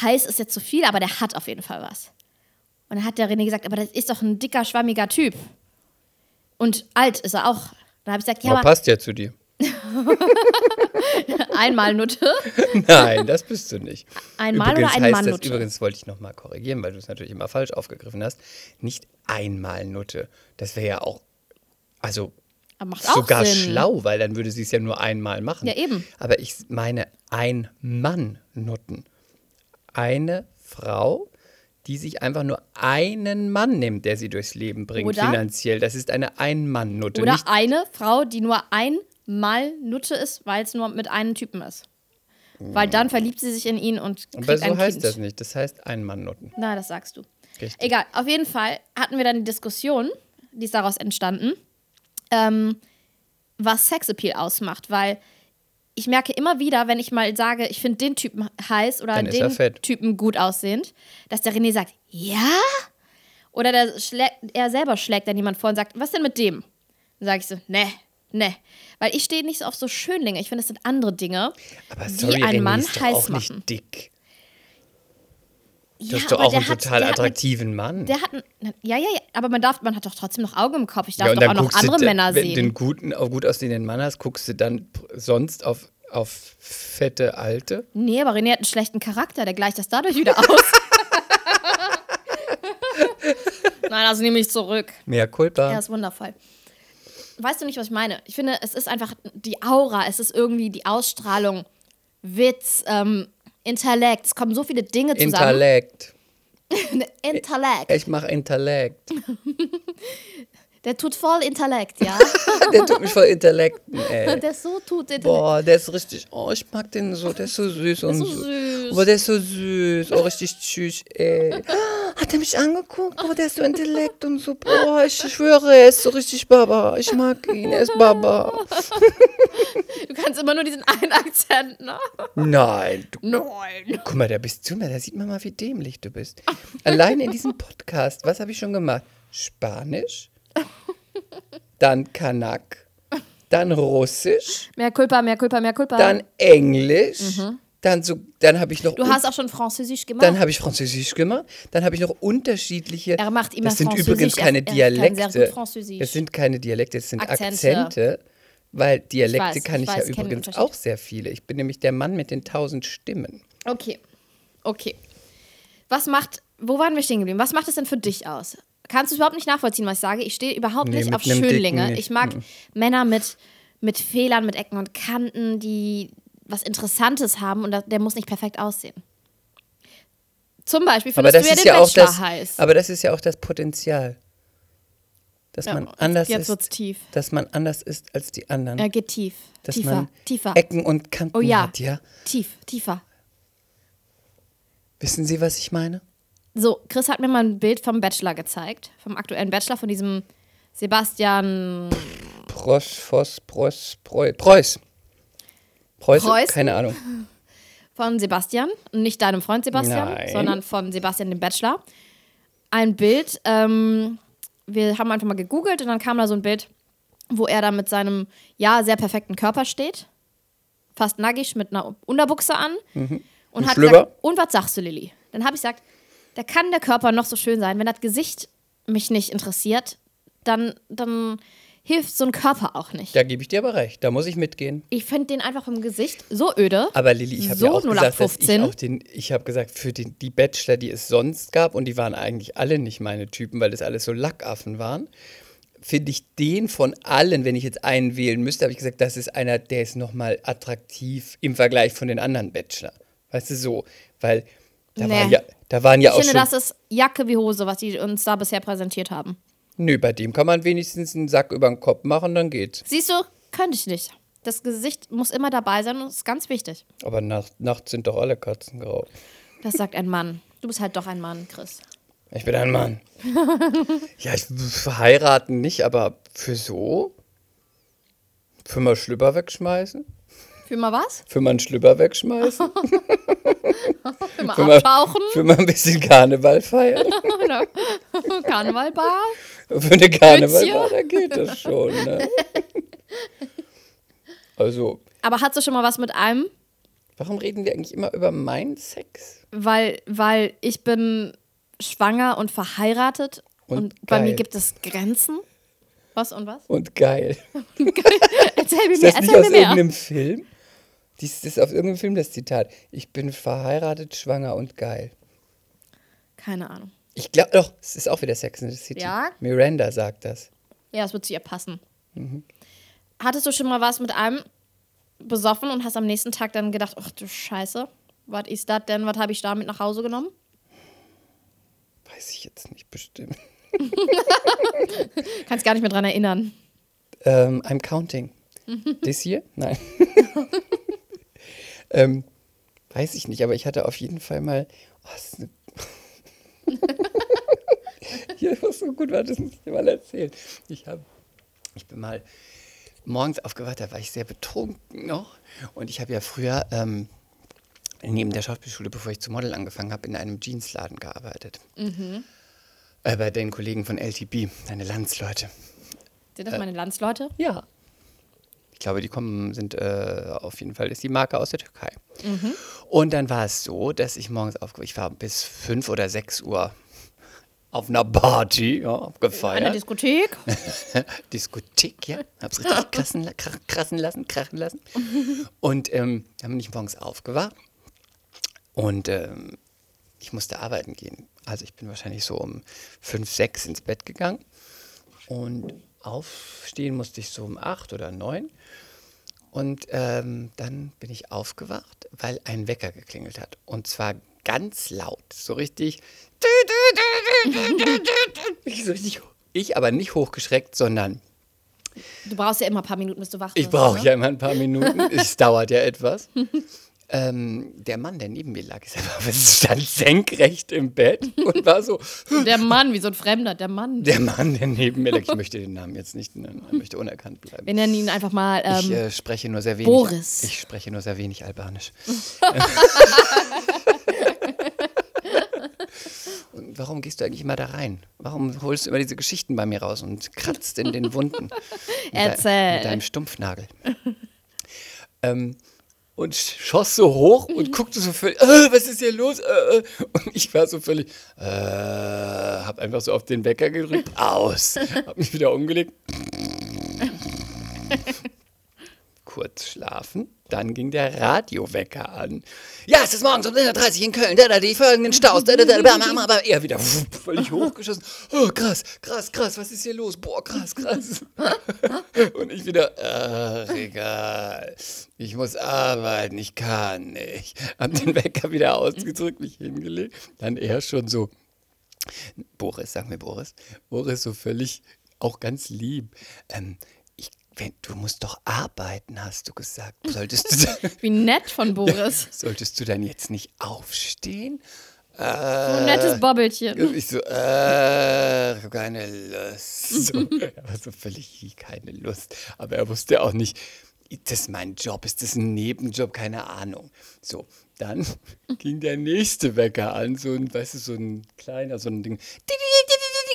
heiß ist jetzt zu viel, aber der hat auf jeden Fall was. Und dann hat der René gesagt, aber das ist doch ein dicker, schwammiger Typ. Und alt ist er auch. Dann habe ich gesagt, ja, Aber aber passt ja zu dir. *laughs* einmal Nutte. Nein, das bist du nicht. Einmal übrigens oder ein heißt Mann das, Nutte? Übrigens wollte ich nochmal korrigieren, weil du es natürlich immer falsch aufgegriffen hast. Nicht einmal Nutte. Das wäre ja auch, also sogar Sinn. schlau, weil dann würde sie es ja nur einmal machen. Ja, eben. Aber ich meine Ein-Mann-Nutten. Eine Frau, die sich einfach nur einen Mann nimmt, der sie durchs Leben bringt, Oder- finanziell. Das ist eine Ein-Mann-Nutte. Oder Nicht eine Frau, die nur einmal Nutte ist, weil es nur mit einem Typen ist. Weil dann verliebt sie sich in ihn und kriegt aber so ein heißt Kind. das nicht. Das heißt Ein-Mann-Nutten. Na, das sagst du. Richtig. Egal, auf jeden Fall hatten wir dann die Diskussion, die ist daraus entstanden, ähm, was Sexappeal ausmacht, weil ich merke immer wieder, wenn ich mal sage, ich finde den Typen heiß oder er den. Typen gut aussehend, dass der René sagt, ja? Oder er selber schlägt dann jemand vor und sagt, was denn mit dem? Dann sage ich so, ne, ne. Weil ich stehe nicht so auf so Schönlinge. Ich finde, das sind andere Dinge, Aber die sorry, einen René Mann ist doch heiß auch machen. nicht dick. Du Ja, hast doch auch einen hat- total der hat attraktiven Mann. Der hat, ein, ja, ja, ja, aber man darf, man hat doch trotzdem noch Augen im Kopf. Ich darf ja, doch auch noch andere du, Männer wenn du sehen. einen guten, gut aussehenden Mann hast, guckst du dann sonst auf, auf fette Alte. Nee, aber René hat einen schlechten Charakter, der gleicht das dadurch wieder aus. *laughs* *laughs* Nein, also nehme ich zurück. Mehr Culpa. Er ist wundervoll. Weißt du nicht, was ich meine? Ich finde, es ist einfach die Aura, es ist irgendwie die Ausstrahlung, Witz, ähm, Intellekt. Es kommen so viele Dinge zusammen. Intellekt. *laughs* Intellekt. Ich mache Intellekt. *laughs* Der tut voll Intellekt, ja. *laughs* Der tut mich voll Intellekten, ey. der so tut Intellekt. Boah, der ist richtig. Oh, ich mag den so. Der ist so süß und so so. süß. Boah, der ist so süß. Oh, richtig tschüss, ey. Hat er mich angeguckt? Boah, der ist so Intellekt und so. Boah, ich schwöre, er ist so richtig Baba. Ich mag ihn, er ist Baba. *laughs* Du kannst immer nur diesen einen Akzent, ne? Nein, du Nein. Guck mal, da bist du mal, da sieht man mal, wie dämlich du bist. Allein in diesem Podcast, was habe ich schon gemacht? Spanisch, dann Kanak, dann Russisch, Mehr Culpa, mehr Culpa, mehr Culpa. dann Englisch, dann so, dann habe ich noch, du hast auch schon Französisch gemacht. dann habe ich Französisch gemacht, dann habe ich noch unterschiedliche. Er macht immer Das sind übrigens keine Dialekte. Das sind keine Dialekte, das sind Akzente. Akzente. weil Dialekte weiß, kann ich ich, weiß, ja ich übrigens auch sehr viele. Ich bin nämlich der Mann mit den tausend Stimmen. Okay. Okay. Was macht, wo waren wir stehen geblieben? Was macht es denn für dich aus? Kannst du überhaupt nicht nachvollziehen, was ich sage? Ich stehe überhaupt Nee, nicht auf Schönlinge. Nicht. Ich mag Männer mit, mit Fehlern, mit Ecken und Kanten, die was Interessantes haben und der muss nicht perfekt aussehen. Zum Beispiel Aber findest das du ja ist den ja auch Bachelor das. heiß. Aber das ist ja auch das Potenzial, dass Ja, man anders jetzt ist, wird's tief. dass man anders ist als die anderen, Er geht tief. dass tiefer, man tiefer. Ecken und Kanten Oh ja. hat, ja. Tief, tiefer. Wissen Sie, was ich meine? So, Chris hat mir mal ein Bild vom Bachelor gezeigt, vom aktuellen Bachelor, von diesem Sebastian Prosch, Voss, Preuß, Preu, Preuß. Preuß? Preußen? Keine Ahnung. *laughs* von Sebastian, nicht deinem Freund Sebastian, Nein. sondern von Sebastian dem Bachelor. Ein Bild, ähm, wir haben einfach mal gegoogelt und dann kam da so ein Bild, wo er da mit seinem, ja, sehr perfekten Körper steht. Fast nackig mit einer Unterbuchse an. Und Mhm. Ein hat Schlüpper? gesagt, und was sagst du, Lilly? Dann habe ich gesagt, da kann der Körper noch so schön sein, wenn das Gesicht mich nicht interessiert, dann, dann hilft so ein Körper auch nicht. Da gebe ich dir aber recht. Da muss ich mitgehen. Ich finde den einfach vom Gesicht so öde. Aber Lilly, ich habe so ja auch gesagt, dass ich 0815. auch den, ich habe gesagt, für den, die Bachelor, die es sonst gab, und die waren eigentlich alle nicht meine Typen, weil das alles so Lackaffen waren, finde ich den von allen, wenn ich jetzt einen wählen müsste, habe ich gesagt, das ist einer, der ist nochmal attraktiv im Vergleich von den anderen Bachelor. Weißt du, so, weil da, Nee. waren, ja, da waren ja ich auch finde, schon, das ist Jacke wie Hose, was die uns da bisher präsentiert haben. Nö, bei dem kann man wenigstens einen Sack über den Kopf machen, dann geht's. Siehst du, könnte ich nicht. Das Gesicht muss immer dabei sein und ist ganz wichtig. Aber nacht, nachts sind doch alle Katzen grau. Das sagt ein Mann. Du bist halt doch ein Mann, Chris. Ich bin ein Mann. ja, ich verheiraten nicht, aber für so? Für mal Schlüpper wegschmeißen? Für mal was? Für mal einen Schlüpper wegschmeißen? *laughs* Für mal Für mal, abtauchen? für mal ein bisschen Karneval feiern? *laughs* Karnevalbar? Für eine Karneval, Witzchen. da geht das schon, ne? *laughs* Also, Aber hast du schon mal was mit einem? warum reden wir eigentlich immer über meinen Sex? Weil, weil ich bin schwanger und verheiratet und, Und bei mir geil. gibt es Grenzen. Was und was? Und geil. Erzähl mir Ist mehr, das nicht erzähl aus mir mehr. irgendeinem Film? Dies das ist auf irgendeinem Film das Zitat. Ich bin verheiratet, schwanger und geil. Keine Ahnung. Ich glaube doch, es ist auch wieder Sex in the City. Ja? Miranda sagt das. Ja, es wird zu ihr passen. Mhm. Hattest du schon mal was mit einem besoffen und hast am nächsten Tag dann gedacht, ach du Scheiße, was ist das denn? Was habe ich da mit nach Hause genommen? Weiß ich jetzt nicht bestimmt. *laughs* Kannst gar nicht mehr dran erinnern. Ähm, I'm counting. Mhm. This year? Nein. *laughs* ähm, weiß ich nicht, aber ich hatte auf jeden Fall mal. Oh, das ist eine *laughs* Hier, was so gut war, das muss ich dir mal erzählen. Ich, hab, ich bin mal morgens aufgewacht, da war ich sehr betrunken noch. Und ich habe ja früher ähm, neben der Schauspielschule, bevor ich zu Model angefangen habe, in einem Jeansladen gearbeitet. Äh, bei den Kollegen von LTB, deine Landsleute. Sind Äh. das meine Landsleute? Ja. Ich glaube, die kommen, sind äh, auf jeden Fall, ist die Marke aus der Türkei. Und dann war es so, dass ich morgens aufgewacht ich war bis 5 oder 6 Uhr auf einer Party, ja, abgefeiert. Diskothek? *laughs* Diskothek, ja. Hab's richtig krassen, krassen lassen, krachen lassen. Und ähm, dann bin ich morgens aufgewacht und ähm, ich musste arbeiten gehen. Also ich bin wahrscheinlich so um 5, 6 ins Bett gegangen und aufstehen musste ich so um 8 oder 9. Und ähm, dann bin ich aufgewacht, weil ein Wecker geklingelt hat. Und zwar ganz laut, so richtig. *laughs* Ich, so richtig ich aber nicht hochgeschreckt, sondern Du brauchst ja immer ein paar Minuten, bis du wach ich bist. brauche ne? ja immer ein paar Minuten. Es dauert ja etwas. *laughs* ähm, der Mann, der neben mir lag, *laughs* stand senkrecht im Bett und war so. *laughs* Der Mann, wie so ein Fremder, der Mann. Der Mann, der neben mir lag, ich möchte den Namen jetzt nicht nennen, er möchte unerkannt bleiben. Wir nennen ihn einfach mal. Ich Ähm, äh, spreche nur sehr wenig. Boris. Ich spreche nur sehr wenig Albanisch. *laughs* und warum gehst du eigentlich immer da rein? Warum holst du immer diese Geschichten bei mir raus und kratzt in den Wunden? Erzähl. Mit deinem Stumpfnagel. ähm, und schoss so hoch und guckte so völlig, äh, was ist hier los? Äh, äh. Und ich war so völlig, äh, hab einfach so auf den Wecker gedrückt, aus. *laughs* Hab mich wieder umgelegt. Kurz schlafen, dann ging der Radiowecker an. Ja, es ist morgens um 10.30 Uhr in Köln, da, da, die folgenden Staus, da, da, da, bam, aber er wieder völlig hochgeschossen. Oh, krass, krass, krass, was ist hier los? Boah, krass, krass. Und ich wieder, ach, egal, ich muss arbeiten, ich kann nicht. Hab den Wecker wieder ausgedrückt, mich hingelegt. Dann er schon so, Boris, sag mir Boris. Boris so völlig, auch ganz lieb. Ähm, du musst doch arbeiten, hast du gesagt. *laughs* Solltest du, dann- wie nett von *laughs* Boris. solltest du dann jetzt nicht aufstehen? So ein nettes Bobbelchen. Und ich so, äh, keine Lust. So, *laughs* er war so völlig keine Lust. Aber er wusste auch nicht, ist das mein Job? Ist das ein Nebenjob? Keine Ahnung. So, dann ging der nächste Wecker an, so ein, weißt du, so ein kleiner, so ein Ding.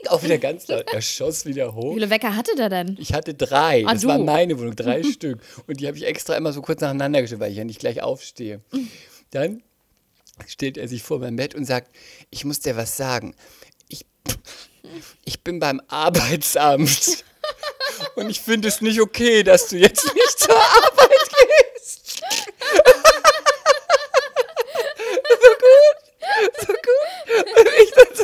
Auch wieder *laughs* ganz laut. Er schoss wieder hoch. Wie viele Wecker hatte der denn? Ich hatte drei. Ah, das du. war meine Wohnung, *laughs* drei Stück. Und die habe ich extra immer so kurz nacheinander gestellt, weil ich ja nicht gleich aufstehe. Dann stellt er sich vor mein Bett und sagt, ich muss dir was sagen. Ich, ich bin beim Arbeitsamt. *laughs* Und ich finde es nicht okay, dass du jetzt nicht zur Arbeit gehst. so gut, so gut. Und ich dann so,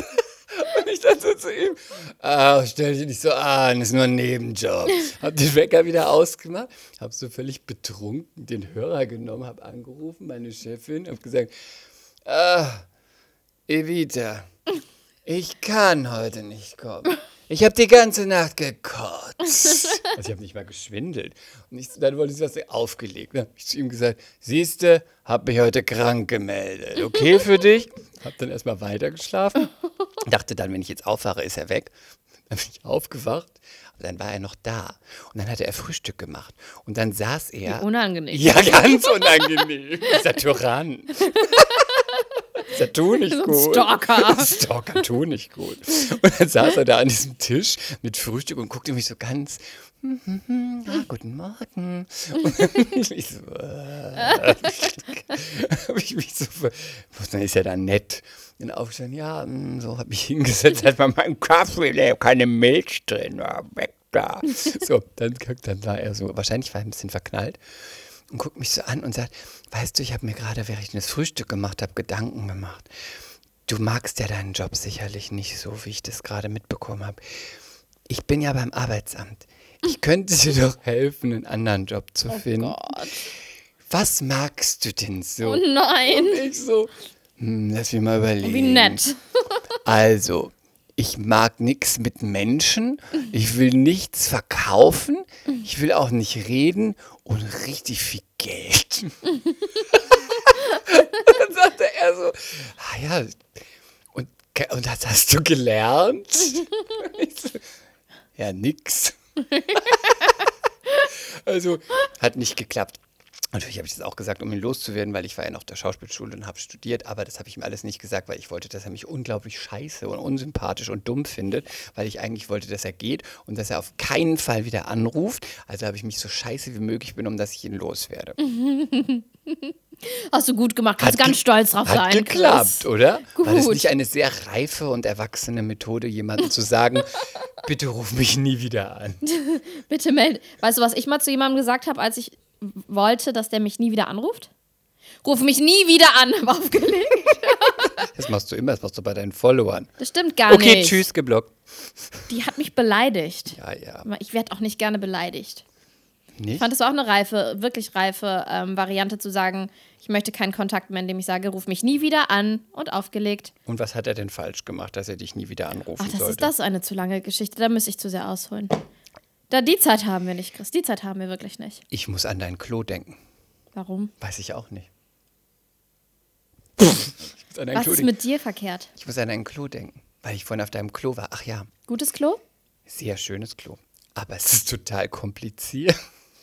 und ich dann so *laughs* zu ihm, ah, stell dich nicht so an, ist nur ein Nebenjob. Hab den Wecker wieder ausgemacht, hab so völlig betrunken den Hörer genommen, hab angerufen, meine Chefin, hab gesagt, ah, Evita, ich kann heute nicht kommen. Ich habe die ganze Nacht gekotzt. Also ich habe nicht mal geschwindelt. Und ich, dann wollte sie was aufgelegt. Dann habe ich zu ihm gesagt, siehste, habe mich heute krank gemeldet. Okay für dich? Habe dann erstmal weitergeschlafen. Dachte dann, wenn ich jetzt aufwache, ist er weg. Dann bin ich aufgewacht. Und dann war er noch da. Und dann hatte er Frühstück gemacht. Und dann saß er. Unangenehm. Ja, ganz unangenehm. Dieser Tyrann. Dieser tu nicht So gut. Stalker. Stalker tu nicht gut. Und dann saß er da an diesem Tisch mit Frühstück und guckte mich so ganz. Hm, hm, hm, ah, guten Morgen. *laughs* Und *laughs* ich so, äh, *laughs* hab ich mich so, dann ist ja dann nett. Und aufgestanden, ja, hm, so habe ich hingesetzt, hat man meinen Kaffee, der keine Milch drin, war weg da. So, dann, dann war er so, wahrscheinlich war er ein bisschen verknallt und guckt mich so an und sagt, weißt du, ich habe mir gerade, während ich das Frühstück gemacht habe, Gedanken gemacht. Du magst ja deinen Job sicherlich nicht so, wie ich das gerade mitbekommen habe. Ich bin ja beim Arbeitsamt. Ich könnte dir doch helfen, einen anderen Job zu finden. Gott. Was magst du denn so? Oh nein. Und ich so, hm, lass mich mal überlegen. Wie nett. *laughs* Also, ich mag nichts mit Menschen, ich will nichts verkaufen, ich will auch nicht reden und richtig viel Geld. *laughs* Dann sagte er so, ah ja, und, und das hast du gelernt? *laughs* So, ja, nix. Also, hat nicht geklappt. Natürlich habe ich das auch gesagt, um ihn loszuwerden, weil ich war ja noch der Schauspielschule und habe studiert, aber das habe ich ihm alles nicht gesagt, weil ich wollte, dass er mich unglaublich scheiße und unsympathisch und dumm findet, weil ich eigentlich wollte, dass er geht und dass er auf keinen Fall wieder anruft. Also habe ich mich so scheiße wie möglich benommen, dass ich ihn loswerde. Hast du gut gemacht. Kannst Hat ganz stolz drauf Hat sein. geklappt, Chris. oder? War das Gut. nicht eine sehr reife und erwachsene Methode, jemandem zu sagen, *laughs* bitte ruf mich nie wieder an? *laughs* Bitte melde. Weißt du, was ich mal zu jemandem gesagt habe, als ich wollte, dass der mich nie wieder anruft? Ruf mich nie wieder an, hab *laughs* aufgelegt. Das machst du immer, das machst du bei deinen Followern. Das stimmt gar Okay, nicht. tschüss, geblockt. Die hat mich beleidigt. Ja, ja. Aber Ich werde auch nicht gerne beleidigt. Ich Nicht? fand es auch eine reife, wirklich reife ähm, Variante zu sagen, ich möchte keinen Kontakt mehr, indem ich sage, ruf mich nie wieder an und aufgelegt. Und was hat er denn falsch gemacht, dass er dich nie wieder anrufen Ach, das sollte? ist das eine zu lange Geschichte, da müsste ich zu sehr ausholen. Da die Zeit haben wir nicht, Chris. Die Zeit haben wir wirklich nicht. Ich muss an dein Klo denken. Warum? Weiß ich auch nicht. *laughs* Ich muss an dein Was Klo ist denken. mit dir verkehrt? Ich muss an dein Klo denken, weil ich vorhin auf deinem Klo war. Ach ja, Gutes Klo? sehr schönes Klo. Aber es ist total kompliziert.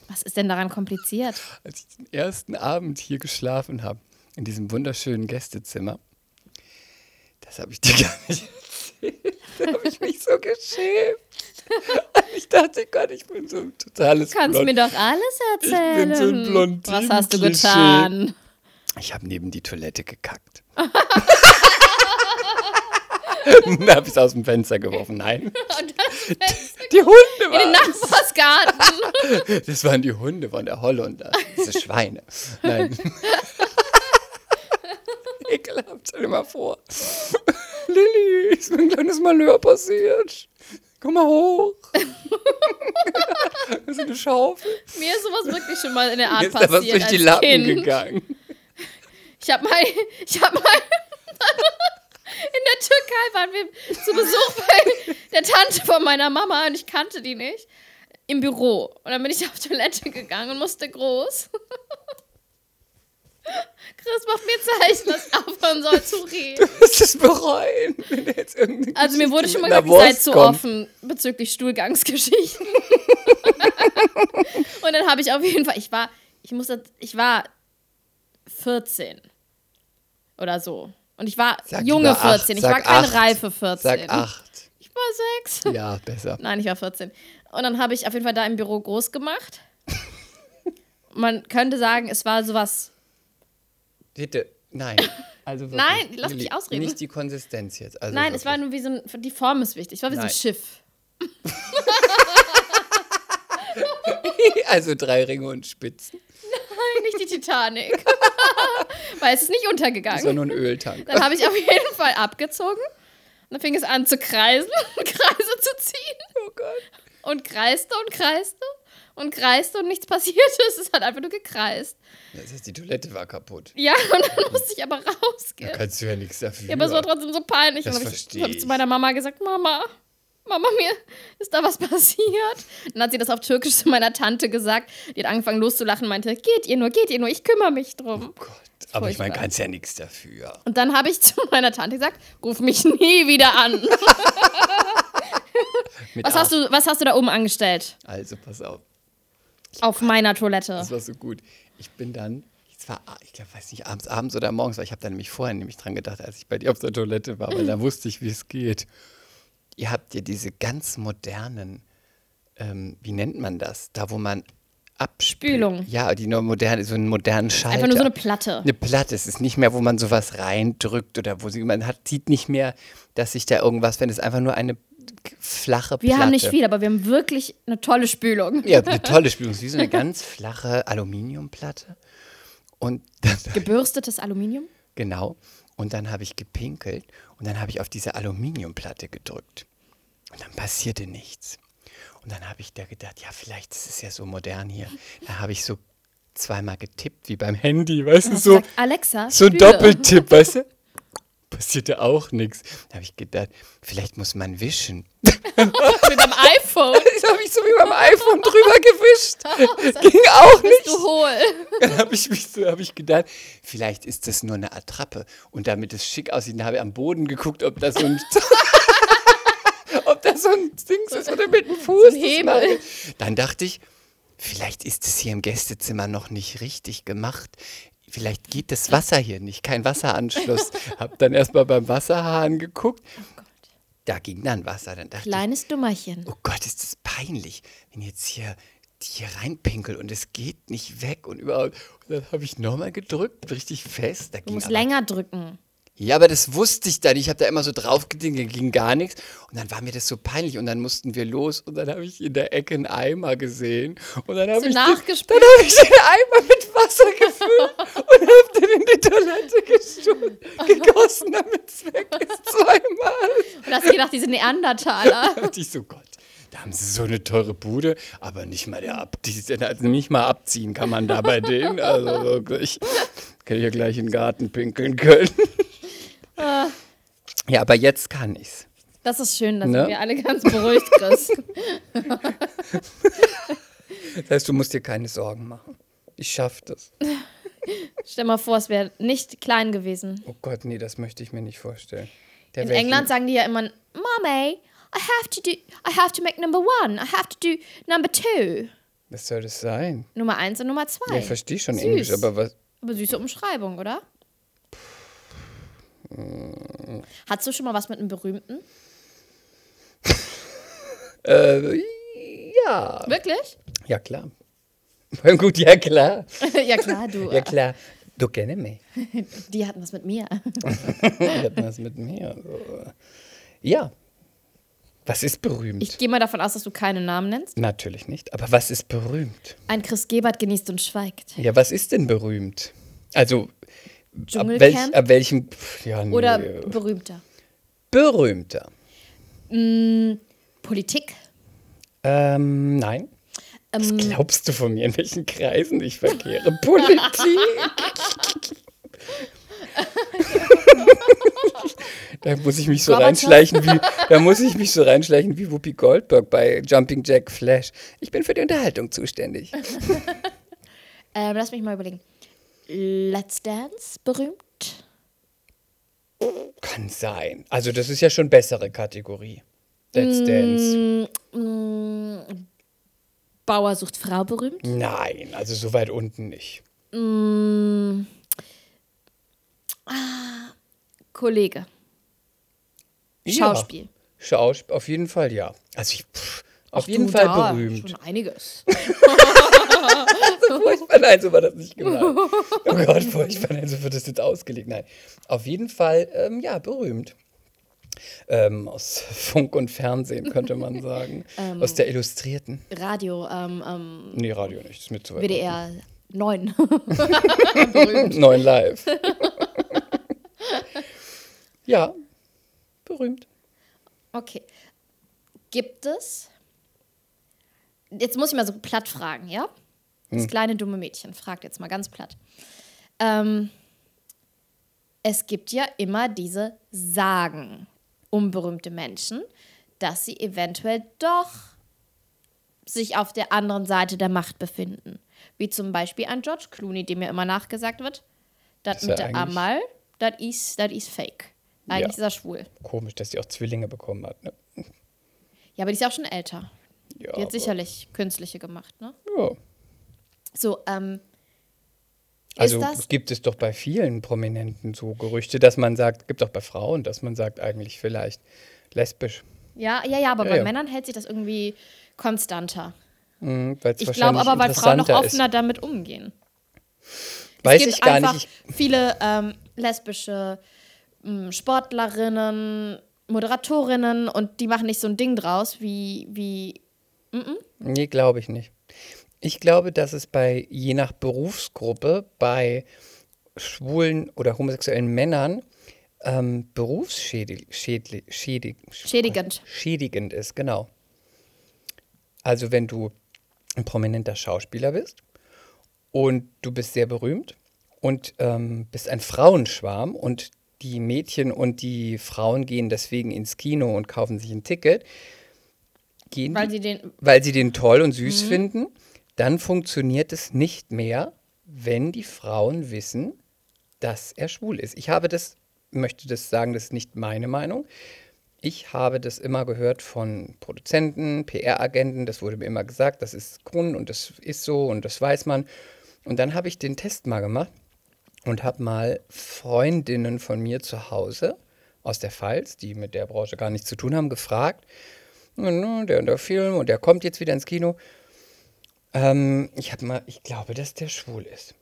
Was ist denn daran kompliziert? Als ich den ersten Abend hier geschlafen habe, in diesem wunderschönen Gästezimmer, das habe ich dir *laughs* gar nicht. *laughs* Da habe ich mich so geschämt. Ich dachte, Gott, ich bin so ein totales Du kannst Blond- mir doch alles erzählen. bin so ein Blondinen- Was hast du getan? Ich habe neben die Toilette gekackt. *laughs* Dann habe ich es aus dem Fenster geworfen. Nein. *laughs* Die Hunde in den waren. Nachbarsgarten. Das waren die Hunde von der Holländer. Diese Schweine. Nein. Ekelhaft, stell dir mal vor. *laughs* Lilly, ist mir ein kleines Malheur passiert. Komm mal hoch. Das ist eine Schaufel. Mir ist sowas wirklich schon mal in der Mir Art ist da was passiert durch die Lappen kind. gegangen. Ich habe mal, ich habe mal in der Türkei waren wir zu Besuch bei der Tante von meiner Mama und ich kannte die nicht im Büro und dann bin ich auf Toilette gegangen und musste groß. Chris macht mir Zeichen, dass ich aufhören soll zu *laughs* reden. Du wirst es bereuen, wenn du jetzt irgendwie. Also mir wurde schon mal gesagt, ihr seid zu offen bezüglich Stuhlgangsgeschichten. *laughs* und dann habe ich auf jeden Fall, ich war, ich muss, das- ich war 14 oder so. Und ich war Sag junge lieber acht, 14, ich war keine acht. reife 14. Sag acht. Ich war sechs. *laughs* Ja, besser. Nein, ich war 14. Und dann habe ich auf jeden Fall da im Büro groß gemacht. Man könnte sagen, es war sowas. Bitte, nein. *laughs* Also wirklich, Nein, lass mich ausreden. Nicht die Konsistenz jetzt. Also Nein, es war wirklich. nur wie so ein. Die Form ist wichtig. Es war wie so ein Nein. Schiff. *laughs* Also drei Ringe und Spitzen. Nein, nicht die Titanic. *laughs* Weil es ist nicht Das untergegangen. war nur ein Öltank. Dann habe ich auf jeden Fall abgezogen. Und dann fing es an zu kreisen, Kreise zu ziehen. Oh Gott. Und kreiste und kreiste und kreiste und nichts *laughs* passierte. Es hat einfach nur gekreist. Das heißt, die Toilette war kaputt. Ja, *laughs* und dann musste ich aber Da rausgehen. kannst du ja nichts dafür. Ja, aber es war trotzdem so peinlich. Das und dann habe ich, verstehe hab ich zu meiner Mama gesagt, Mama, Mama, mir ist da was passiert. Dann hat sie das auf Türkisch zu meiner Tante gesagt. Die hat angefangen loszulachen und meinte, geht ihr nur, geht ihr nur, ich kümmere mich drum. Gott. Aber ich meine, kannst ja nichts dafür. Und dann habe ich *laughs* zu meiner Tante gesagt, ruf mich nie wieder an. Was hast, du, was hast du da oben angestellt? Also, pass auf. Auf meiner Toilette. Das war so gut. Ich bin dann, es war, ich glaub, weiß nicht, abends, abends oder morgens, weil ich habe da nämlich vorher nämlich dran gedacht, als ich bei dir auf der Toilette war, weil da *laughs* wusste ich, wie es geht. Ihr habt ja diese ganz modernen, ähm, wie nennt man das? Da, wo man abspült. Spülung. Ja, die nur moderne, so einen modernen Schalter. Einfach nur so eine Platte. Eine Platte. Es ist nicht mehr, wo man sowas reindrückt oder wo sie, man hat, sieht nicht mehr, dass sich da irgendwas, wenn es einfach nur eine flache Platte. Wir haben nicht viel, aber wir haben wirklich eine tolle Spülung. Ja, eine *laughs* tolle Spülung. Es ist wie so eine ganz flache Aluminiumplatte. Und dann, *laughs* Gebürstetes Aluminium. genau. Und dann habe ich gepinkelt und dann habe ich auf diese Aluminiumplatte gedrückt. Und dann passierte nichts. Und dann habe ich da gedacht, ja, vielleicht ist es ja so modern hier. Da habe ich so zweimal getippt, wie beim Handy, weißt du, so, Alexa, so ein. Doppeltipp, weißt du? *laughs* Passierte auch nichts. Da habe ich gedacht, vielleicht muss man wischen. *laughs* Mit dem iPhone. *laughs* Das habe ich so wie beim iPhone drüber gewischt. *laughs* Ging auch nicht. Du hohl. Dann habe ich mich so, habe ich gedacht, vielleicht ist das nur eine Attrappe. Und damit es schick aussieht, dann habe ich am Boden geguckt, ob das so ein, ob das so ein Dings ist oder mit dem Fuß. ein das Hebel. Dann dachte ich, vielleicht ist es hier im Gästezimmer noch nicht richtig gemacht. Vielleicht geht das Wasser hier nicht, kein Wasseranschluss. *laughs* Hab dann erstmal beim Wasserhahn geguckt. Da ging dann Wasser. Dann dachte ich, Kleines Dummerchen. oh Gott, ist das peinlich, wenn jetzt hier hier reinpinkel und es geht nicht weg und überhaupt. Und dann habe ich nochmal gedrückt, richtig fest. Da Du musst länger drücken. Ja, aber das wusste ich dann. Ich habe da immer so drauf da ging gar nichts. Und dann war mir das so peinlich und dann mussten wir los und dann habe ich in der Ecke einen Eimer gesehen. Und dann habe ich, den- dann habe ich den Eimer mit Wasser gefüllt und habe den in die Toilette gestoßen, *laughs* gegossen, damit es weg ist. Zweimal. Und hast du gedacht, diese Neandertaler. *laughs* Und ich so, Gott, da haben sie so eine teure Bude, aber nicht mal der ab, die, also nicht mal abziehen kann man da bei denen. Also wirklich, kann ich ja gleich in den Garten pinkeln können. Ja, aber jetzt kann ich's. Das ist schön, da Ne? sind wir alle ganz beruhigt, Chris. *laughs* Das heißt, du musst dir keine Sorgen machen. Ich schaff das. Stell mal vor, es wäre nicht klein gewesen. Oh Gott, nee, das möchte ich mir nicht vorstellen. Der In England sagen die ja immer, Mommy, I have to do, I have to make number one, I have to do number two. Was soll das sein? Nummer eins und Nummer zwei. Ja, ich verstehe schon Süß. Englisch, aber was. Aber süße Umschreibung, oder? Hattest du schon mal was mit einem Berühmten? *laughs* Äh, ja. Wirklich? Ja, klar. Gut, ja, klar. *laughs* ja klar, du. Ja, klar. Du kennst mich. *laughs* Die hatten was mit mir. Die hatten was mit mir. Ja. Was ist berühmt? Ich gehe mal davon aus, dass du keinen Namen nennst. Natürlich nicht. Aber was ist berühmt? Ein Chris Gebert genießt und schweigt. Ja, was ist denn berühmt? Also, ab, Dschungelcamp? welch, ab welchem. Ja, nee. Oder berühmter. berühmter? Politik? Ähm, nein. Was Ähm. glaubst du von mir, in welchen Kreisen ich verkehre? *laughs* Politik. *laughs* da muss ich mich so Gorbatschow? reinschleichen wie, da muss ich mich so reinschleichen wie Whoopi Goldberg bei Jumping Jack Flash. Ich bin für die Unterhaltung zuständig. *laughs* Ähm, lass mich mal überlegen. Let's Dance? Berühmt? Kann sein. Also das ist ja schon bessere Kategorie. Let's Dance. Mm, Bauer sucht Frau berühmt? Nein, also so weit unten nicht. Mm, ah, Kollege. Schauspiel. Ja. Schauspiel, auf jeden Fall ja. Also ich, pff, auf Ach jeden Fall da, berühmt. Schon einiges. *laughs* Furchtbar, nein, so war das nicht gemeint. Oh Gott, furchtbar, nein, so wird das jetzt ausgelegt. Nein, auf jeden Fall, ähm, ja, berühmt. Ähm, aus *laughs* Funk und Fernsehen, könnte man sagen. *laughs* aus der Illustrierten. Radio, ähm, ähm, Nee, Radio nicht, das ist mir zu weit. WDR 9. unten. Neun live. ja, berühmt. Okay. Gibt es. Jetzt muss ich mal so platt fragen, ja? Das kleine dumme Mädchen fragt jetzt mal ganz platt. Ähm, es gibt ja immer diese Sagen um berühmte Menschen, dass sie eventuell doch sich auf der anderen Seite der Macht befinden. Wie zum Beispiel an George Clooney, dem ja immer nachgesagt wird, das mit der Amal, das ist, ist fake. Eigentlich Ja. ist er schwul. Komisch, dass sie auch Zwillinge bekommen hat. Ne? Ja, aber die ist ja auch schon älter. Ja, Die hat sicherlich künstliche gemacht, ne? Ja. So, ähm, Also ist gibt es doch bei vielen Prominenten so Gerüchte, dass man sagt, gibt auch bei Frauen, dass man sagt eigentlich vielleicht lesbisch. ja, ja, ja, aber Ja, bei ja. Männern hält sich das irgendwie konstanter. Mhm, Ich glaube aber, weil Frauen noch offener damit umgehen. Ist. Weiß es gibt ich gar einfach nicht. Ich, viele ähm, lesbische ähm, Sportlerinnen, Moderatorinnen und die machen nicht so ein Ding draus wie, wie nee, glaube ich nicht. Ich glaube, dass es bei, je nach Berufsgruppe, bei schwulen oder homosexuellen Männern ähm, berufsschädig, schädli, schädig, schädigend. schädigend ist, genau. Also wenn du ein prominenter Schauspieler bist und du bist sehr berühmt und ähm, bist ein Frauenschwarm und die Mädchen und die Frauen gehen deswegen ins Kino und kaufen sich ein Ticket, gehen Weil die, sie den. weil sie den toll und süß finden, dann funktioniert es nicht mehr, wenn die Frauen wissen, dass er schwul ist. Ich habe das, möchte das sagen, das ist nicht meine Meinung. Ich habe das immer gehört von Produzenten, PR-Agenten, das wurde mir immer gesagt, das ist Grund und das ist so und das weiß man. Und dann habe ich den Test mal gemacht und habe mal Freundinnen von mir zu Hause aus der Pfalz, die mit der Branche gar nichts zu tun haben, gefragt, "Na, na, der und der Film und der kommt jetzt wieder ins Kino. Ähm, ich habe mal, ich glaube, dass der schwul ist.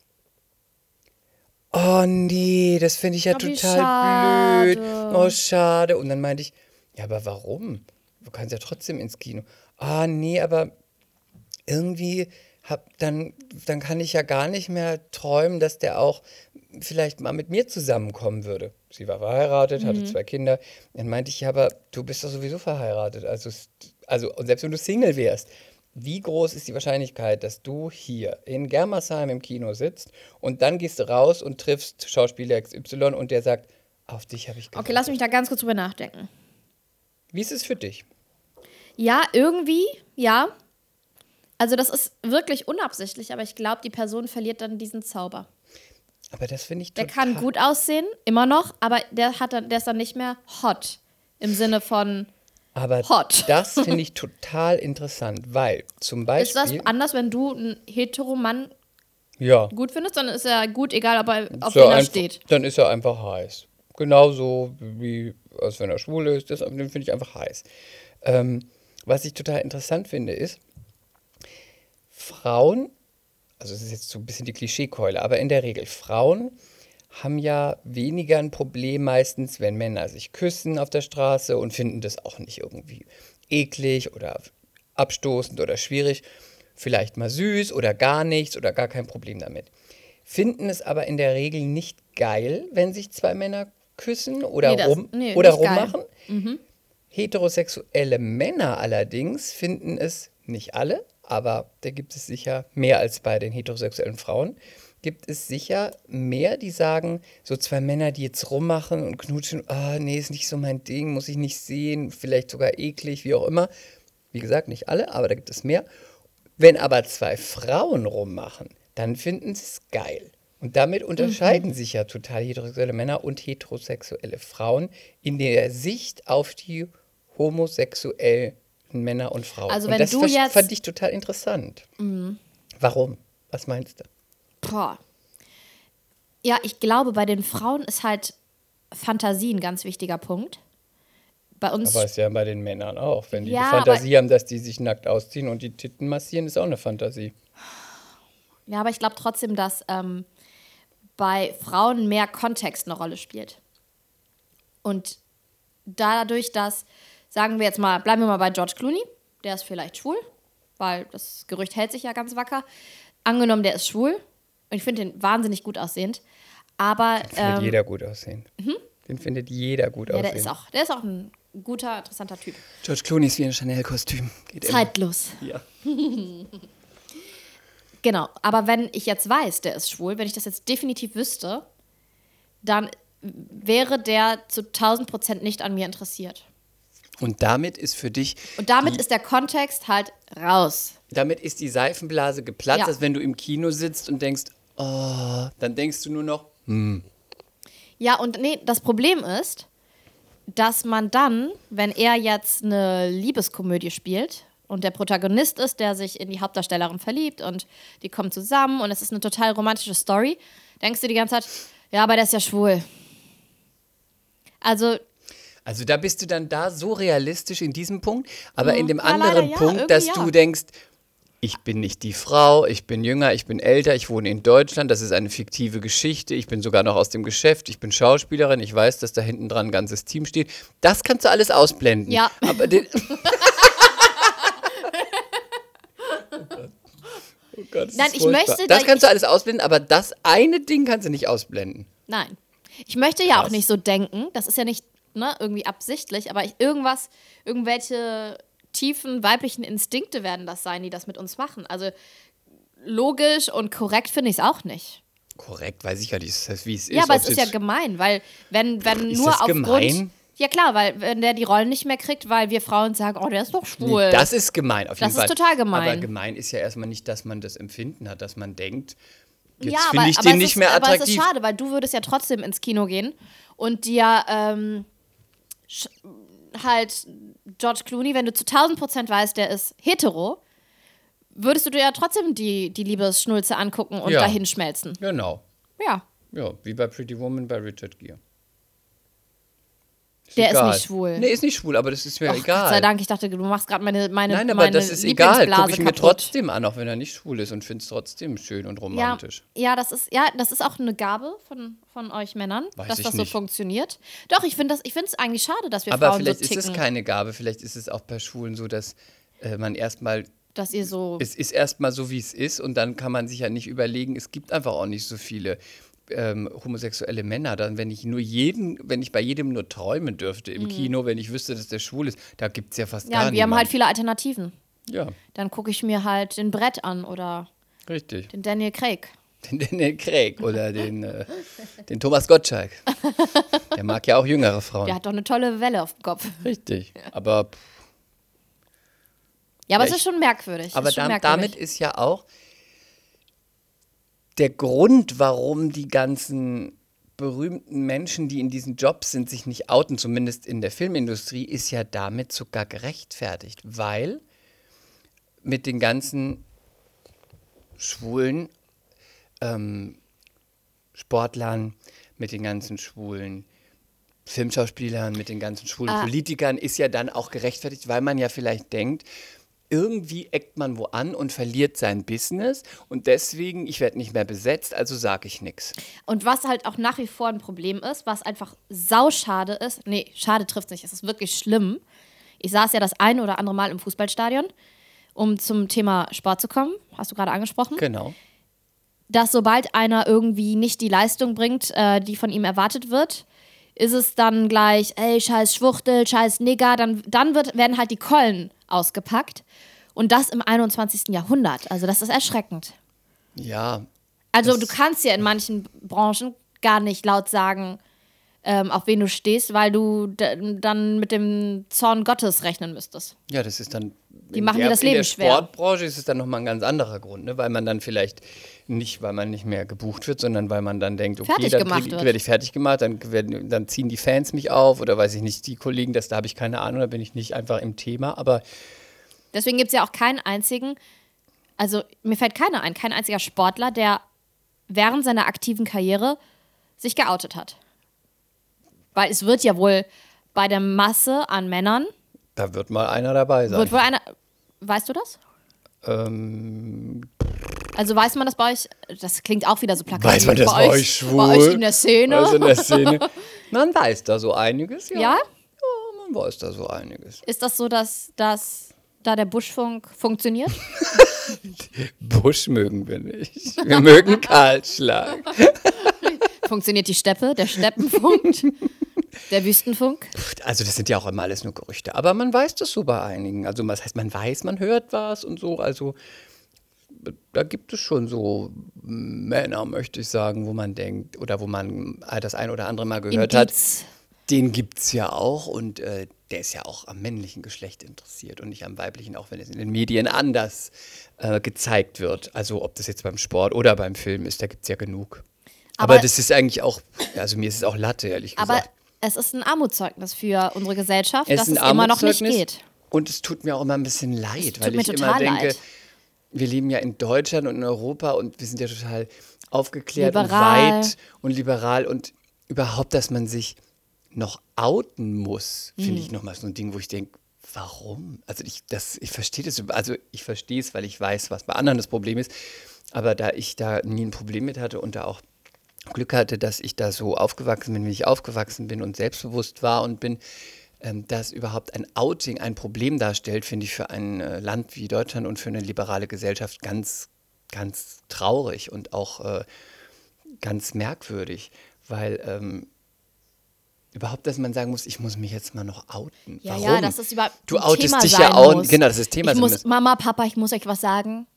Oh nee, das finde ich ja Oh, total blöd. Oh, schade. Und dann meinte ich, ja, aber warum? Du kannst ja trotzdem ins Kino. Ah, nee, aber irgendwie hab dann, dann kann ich ja gar nicht mehr träumen, dass der auch vielleicht mal mit mir zusammenkommen würde. Sie war verheiratet, Mhm. hatte zwei Kinder. Dann meinte ich, ja, aber du bist doch sowieso verheiratet. Also, also und selbst wenn du Single wärst, wie groß ist die Wahrscheinlichkeit, dass du hier in Germersheim im Kino sitzt und dann gehst du raus und triffst Schauspieler XY und der sagt, auf dich habe ich gewartet. Okay, lass mich da ganz kurz drüber nachdenken. Wie ist es für dich? Ja, irgendwie, ja. Also das ist wirklich unabsichtlich, aber ich glaube, die Person verliert dann diesen Zauber. Aber das finde ich Der total... kann gut aussehen, immer noch, aber der hat dann, der ist dann nicht mehr hot. Im Sinne von, Aber Hot. das *laughs* finde ich total interessant, weil zum ist das Beispiel... anders, wenn du einen Heteromann ja, gut findest, dann ist er gut, egal ob er auf wen er einfach, steht. dann ist er einfach heiß. Genauso wie, als wenn er schwul ist, das, den finde ich einfach heiß. Ähm, was ich total interessant finde, ist, Frauen, also es ist jetzt so ein bisschen die Klischeekeule, aber in der Regel, Frauen haben ja weniger ein Problem meistens, wenn Männer sich küssen auf der Straße und finden das auch nicht irgendwie eklig oder abstoßend oder schwierig. Vielleicht mal süß oder gar nichts oder gar kein Problem damit. Finden es aber in der Regel nicht geil, wenn sich zwei Männer küssen oder, Nee, das- rum, nee, oder rummachen. Heterosexuelle Männer allerdings finden es nicht alle, aber da gibt es sicher mehr als bei den heterosexuellen Frauen. Gibt es sicher mehr, die sagen, so zwei Männer, die jetzt rummachen und knutschen, ah, nee, ist nicht so mein Ding, muss ich nicht sehen, vielleicht sogar eklig, wie auch immer. Wie gesagt, nicht alle, aber da gibt es mehr. Wenn aber zwei Frauen rummachen, dann finden sie es geil. Und damit unterscheiden sich ja total heterosexuelle Männer und heterosexuelle Frauen in der Sicht auf die homosexuellen Männer und Frauen. Also und wenn das du jetzt- fand ich total interessant. Warum? Was meinst du? Boah. Ja, ich glaube, bei den Frauen ist halt Fantasie ein ganz wichtiger Punkt. Bei uns Aber ist ja bei den Männern auch. Wenn die Ja, die Fantasie haben, dass die sich nackt ausziehen und die Titten massieren, ist auch eine Fantasie. Ja, aber ich glaube trotzdem, dass ähm, bei Frauen mehr Kontext eine Rolle spielt. Und dadurch, dass, sagen wir jetzt mal, bleiben wir mal bei George Clooney, der ist vielleicht schwul, weil das Gerücht hält sich ja ganz wacker. Angenommen, der ist schwul, und ich finde den wahnsinnig gut aussehend, aber Findet ähm, jeder gut aussehen. Den findet jeder gut ja, aussehen. der ist, auch, der ist auch ein guter, interessanter Typ. George Clooney ist wie ein Chanel-Kostüm. Geht immer. Zeitlos. Ja. *laughs* Genau, aber wenn ich jetzt weiß, der ist schwul, wenn ich das jetzt definitiv wüsste, dann wäre der zu 1000 Prozent nicht an mir interessiert. Und damit ist für dich, Und damit ist der Kontext halt raus. damit ist die Seifenblase geplatzt, Ja. als wenn du im Kino sitzt und denkst, oh, dann denkst du nur noch, Ja, und nee, das Problem ist, dass man dann, wenn er jetzt eine Liebeskomödie spielt und der Protagonist ist, der sich in die Hauptdarstellerin verliebt und die kommen zusammen und es ist eine total romantische Story, denkst du die ganze Zeit, ja, aber der ist ja schwul. Also, Also da bist du dann da so realistisch in diesem Punkt, aber in dem Ja, anderen leider ja, Punkt, dass du ja. denkst, ich bin nicht die Frau, ich bin jünger, ich bin älter, ich wohne in Deutschland, das ist eine fiktive Geschichte, ich bin sogar noch aus dem Geschäft, ich bin Schauspielerin, ich weiß, dass da hinten dran ein ganzes Team steht. Das kannst du alles ausblenden. Ja. *laughs* Aber den Oh Gott, das Nein, ich furchtbar. möchte, Das kannst du alles ausblenden, aber das eine Ding kannst du nicht ausblenden. nein. Ich möchte ja auch Krass. nicht so denken, das ist ja nicht ne, irgendwie absichtlich, aber ich, irgendwas, irgendwelche tiefen weiblichen Instinkte werden das sein, die das mit uns machen. Also logisch und korrekt finde ich es auch nicht. Korrekt, weiß ich ja nicht, das heißt, wie es ist. Ja, aber es ist ja gemein, weil wenn, wenn Ist nur das aufgrund. gemein? Ja klar, weil wenn der die Rollen nicht mehr kriegt, weil wir Frauen sagen, oh, der ist doch schwul. Nee, das ist gemein, auf jeden Das ist Fall. total gemein. Aber gemein ist ja erstmal nicht, dass man das Empfinden hat, dass man denkt, jetzt ja, finde ich aber den nicht ist, mehr aber es ist attraktiv. schade, weil du würdest ja trotzdem ins Kino gehen und dir ähm, halt George Clooney, wenn du zu 1000 Prozent weißt, der ist hetero, würdest du dir ja trotzdem die, die Liebesschnulze angucken und Ja. dahin schmelzen. Genau. Ja, Ja, wie bei Pretty Woman bei Richard Gere. Der egal. ist nicht schwul. Nee, ist nicht schwul, aber das ist mir Och, egal. Gott sei Dank, ich dachte, du machst gerade meine, meine, Nein, aber meine das ist egal. Gucke ich mir kaputt. trotzdem an, auch wenn er nicht schwul ist und finde es trotzdem schön und Ja, romantisch. ja, das ist ja, das ist auch eine Gabe von, von euch Männern, Weiß dass das nicht. so funktioniert. Doch, ich finde das, ich finde es eigentlich schade, dass wir Aber Frauen vielleicht so ist ticken, es keine Gabe, vielleicht ist es auch bei Schwulen so, dass äh, man erstmal dass ihr so es ist erstmal so, wie es ist und dann kann man sich ja nicht überlegen, es gibt einfach auch nicht so viele ähm, homosexuelle Männer. Dann, wenn ich nur jeden, wenn ich bei jedem nur träumen dürfte im Kino, wenn ich wüsste, dass der schwul ist, da gibt es ja fast Mhm. Ja, gar und wir haben halt viele Alternativen. Ja, Dann gucke ich mir halt den Brett an oder richtig. den Daniel Craig. *laughs* Den, den Craig oder den, äh, den Thomas Gottschalk. Der mag ja auch jüngere Frauen. Der hat doch eine tolle Welle auf dem Kopf. Richtig. *laughs* Aber, pff, Ja, aber Ja, es ist schon merkwürdig. aber ist dam- merkwürdig. damit ist ja auch der Grund, warum die ganzen berühmten Menschen, die in diesen Jobs sind, sich nicht outen, zumindest in der Filmindustrie, ist ja damit sogar gerechtfertigt, weil mit den ganzen schwulen ähm, Sportlern, mit den ganzen schwulen Filmschauspielern, mit den ganzen schwulen Ah. Politikern ist ja dann auch gerechtfertigt, weil man ja vielleicht denkt, irgendwie eckt man wo an und verliert sein Business und deswegen, ich werde nicht mehr besetzt, also sage ich nichts. Und was halt auch nach wie vor ein Problem ist, was einfach sauschade ist, nee, schade trifft nicht, es ist wirklich schlimm. Ich saß ja das eine oder andere Mal im Fußballstadion, um zum Thema Sport zu kommen, hast du gerade angesprochen, Genau. dass sobald einer irgendwie nicht die Leistung bringt, äh, die von ihm erwartet wird, ist es dann gleich, ey, scheiß Schwuchtel, scheiß Nigger, dann, dann wird, werden halt die Keulen ausgepackt. Und das im 21. Jahrhundert. Also das ist erschreckend. Ja, Also du kannst ja in manchen Branchen gar nicht laut sagen, ähm, auf wen du stehst, weil du dann mit dem Zorn Gottes rechnen müsstest. ja, das ist dann. Die machen dir der, das Leben In der schwer. Sportbranche ist es dann nochmal ein ganz anderer Grund, ne? weil man dann vielleicht nicht, weil man nicht mehr gebucht wird, sondern weil man dann denkt, okay, Fertig dann krieg- werde ich fertig gemacht, dann, werden, dann ziehen die Fans mich auf oder weiß ich nicht, die Kollegen, das, da habe ich keine Ahnung, da bin ich nicht einfach im Thema, aber Deswegen gibt es ja auch keinen einzigen, also mir fällt keiner ein, kein einziger Sportler, der während seiner aktiven Karriere sich geoutet hat. Weil es wird ja wohl bei der Masse an Männern, da wird mal einer dabei sein. wird wohl einer, weißt du das? Ähm, Also weiß man das bei euch, das klingt auch wieder so plakativ. weiß man das bei euch schwul? Bei euch in der Szene. Also in der Szene. Man weiß da so einiges, ja. ja? Ja, man weiß da so einiges. Ist das so, dass, dass da der Buschfunk funktioniert? *laughs* Busch mögen wir nicht. Wir mögen Kahlschlag. *laughs* funktioniert die Steppe, der Steppenfunk, *laughs* der Wüstenfunk? Also das sind ja auch immer alles nur Gerüchte. Aber man weiß das so bei einigen. Also das heißt, man weiß, man hört was und so. Also da gibt es schon so Männer, möchte ich sagen, wo man denkt oder wo man das ein oder andere Mal gehört hat. Den gibt es ja auch und äh, der ist ja auch am männlichen Geschlecht interessiert und nicht am weiblichen, auch wenn es in den Medien anders äh, gezeigt wird. Also ob das jetzt beim Sport oder beim Film ist, da gibt es ja genug. Aber, Aber- das ist eigentlich auch, also mir ist es auch Latte, ehrlich gesagt. Aber es ist ein Armutszeugnis für unsere Gesellschaft, Es dass es immer noch nicht geht. Und es tut mir auch immer ein bisschen leid, weil ich immer denke, leid. Wir leben ja in Deutschland und in Europa und wir sind ja total aufgeklärt Liberal. und weit und liberal und überhaupt, dass man sich noch outen muss, finde Mhm. ich nochmal so ein Ding, wo ich denke, warum? Also ich, das, ich verstehe das, also ich verstehe es, weil ich weiß, was bei anderen das Problem ist, aber da ich da nie ein Problem mit hatte und da auch Glück hatte, dass ich da so aufgewachsen bin, wie ich aufgewachsen bin und selbstbewusst war und bin, ähm, dass überhaupt ein Outing ein Problem darstellt, finde ich für ein äh, Land wie Deutschland und für eine liberale Gesellschaft ganz, ganz traurig und auch äh, ganz merkwürdig, weil ähm, überhaupt, dass man sagen muss, ich muss mich jetzt mal noch outen. Ja, Warum? ja, das ist überhaupt Du outest Thema dich ja auch, genau, das ist Thema Ich muss. Mama, Papa, ich muss euch was sagen.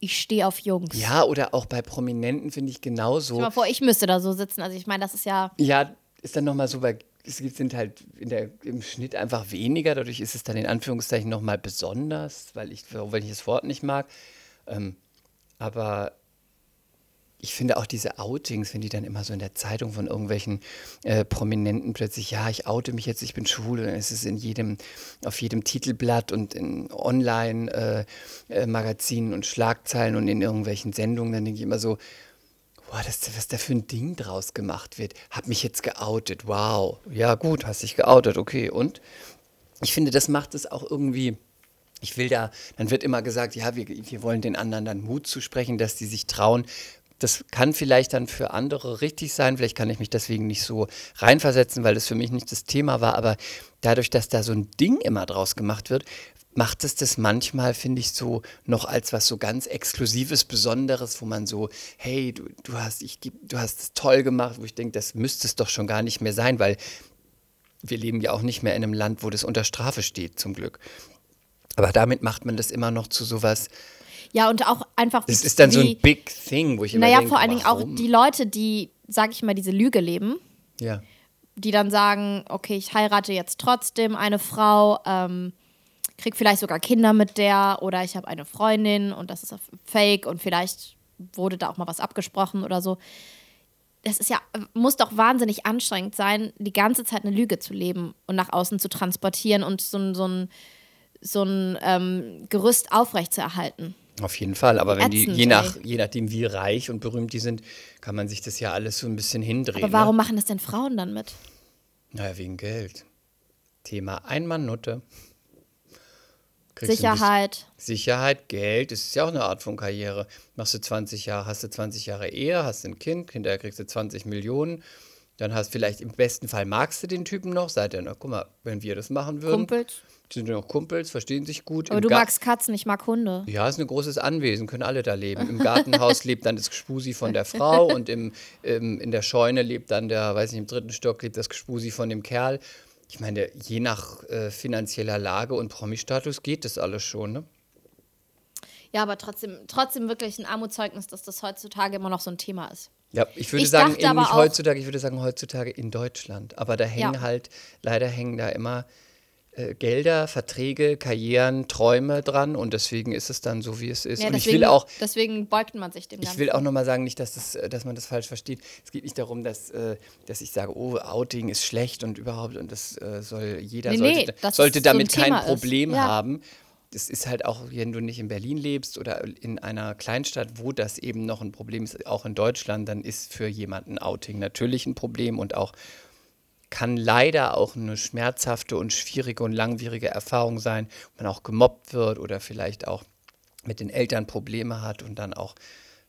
Ich stehe auf Jungs. Ja, oder auch bei Prominenten finde ich genauso. Stell mal vor, ich müsste da so sitzen. Also ich meine, das ist ja. Ja, ist dann nochmal so, weil es gibt- sind halt der, im Schnitt einfach weniger. Dadurch ist es dann in Anführungszeichen nochmal besonders, weil ich, weil ich das Wort nicht mag. Ähm, aber ich finde auch diese Outings, wenn die dann immer so in der Zeitung von irgendwelchen äh, Prominenten plötzlich, ja, ich oute mich jetzt, ich bin schwul, und dann ist es in jedem, auf jedem Titelblatt und in Online-Magazinen und Schlagzeilen und in irgendwelchen Sendungen, dann denke ich immer so, Boah, das, was da für ein Ding draus gemacht wird. Hab mich jetzt geoutet. Wow. Ja, gut, hast dich geoutet. Okay. Und ich finde, das macht es auch irgendwie. Ich will da, dann wird immer gesagt, ja, wir, wir wollen den anderen dann Mut zu sprechen, dass die sich trauen. Das kann vielleicht dann für andere richtig sein. Vielleicht kann ich mich deswegen nicht so reinversetzen, weil das für mich nicht das Thema war. Aber dadurch, dass da so ein Ding immer draus gemacht wird, macht es das manchmal, finde ich, so noch als was so ganz Exklusives, Besonderes, wo man so, hey, du, du hast, ich, du hast es toll gemacht, wo ich denke, das müsste es doch schon gar nicht mehr sein, weil wir leben ja auch nicht mehr in einem Land, wo das unter Strafe steht, zum Glück. Aber damit macht man das immer noch zu sowas, Ja, und auch einfach. das ist dann so wie- ein Big Thing, wo ich immer Naja, denke, vor allen Dingen auch die Leute, die, sag ich mal, diese Lüge leben, Ja, die dann sagen, okay, ich heirate jetzt trotzdem eine Frau, ähm, krieg vielleicht sogar Kinder mit der oder ich habe eine Freundin und das ist fake und vielleicht wurde da auch mal was abgesprochen oder so. Das ist ja, muss doch wahnsinnig anstrengend sein, die ganze Zeit eine Lüge zu leben und nach außen zu transportieren und so ein, so ein, so ein ähm, Gerüst aufrechtzuerhalten. auf jeden Fall. Aber wenn die, Ätzend, je, nach, je nachdem, wie reich und berühmt die sind, kann man sich das ja alles so ein bisschen hindrehen. Aber warum Ne? machen das denn Frauen dann mit? Naja, wegen Geld. Thema Einmann-Nutte. Kriegst du ein bisschen- Sicherheit. Sicherheit, Geld, das ist ja auch eine Art von Karriere. Machst du 20 Jahre, hast du 20 Jahre Ehe, hast ein Kind, hinterher kriegst du 20 Millionen. Dann hast vielleicht im besten Fall magst du den Typen noch, seid ihr noch, guck mal, wenn wir das machen würden, Kumpels. sind wir noch Kumpels, verstehen sich gut. Aber Im du Ga- magst Katzen, ich mag Hunde. ja, ist ein großes Anwesen, können alle da leben. Im Gartenhaus lebt dann das Gespusi von der Frau *laughs* und im, im, in der Scheune lebt dann der, weiß nicht, im dritten Stock lebt das Gespusi von dem Kerl. Ich meine, je nach äh, finanzieller Lage und Promi-Status geht das alles schon, ne? Ja, aber trotzdem, trotzdem wirklich ein Armutszeugnis, dass das heutzutage immer noch so ein Thema ist. Ja, ich würde Ich sagen, nicht heutzutage, ich würde sagen heutzutage in Deutschland. Aber da hängen Ja. halt, leider hängen da immer äh, Gelder, Verträge, Karrieren, Träume dran und deswegen ist es dann so, wie es ist. Ja, und ich deswegen, will auch, deswegen beugt man sich dem Ich Ganzen. will auch nochmal sagen, nicht, dass, das, äh, dass man das falsch versteht. Es geht nicht darum, dass, äh, dass ich sage, oh, Outing ist schlecht und überhaupt und das äh, soll jeder Nee, sollte, nee, sollte es so ein damit kein Thema. Problem Ja. haben. Das ist halt auch, wenn du nicht in Berlin lebst oder in einer Kleinstadt, wo das eben noch ein Problem ist, auch in Deutschland, dann ist für jemanden Outing natürlich ein Problem und auch kann leider auch eine schmerzhafte und schwierige und langwierige Erfahrung sein, man auch gemobbt wird oder vielleicht auch mit den Eltern Probleme hat und dann auch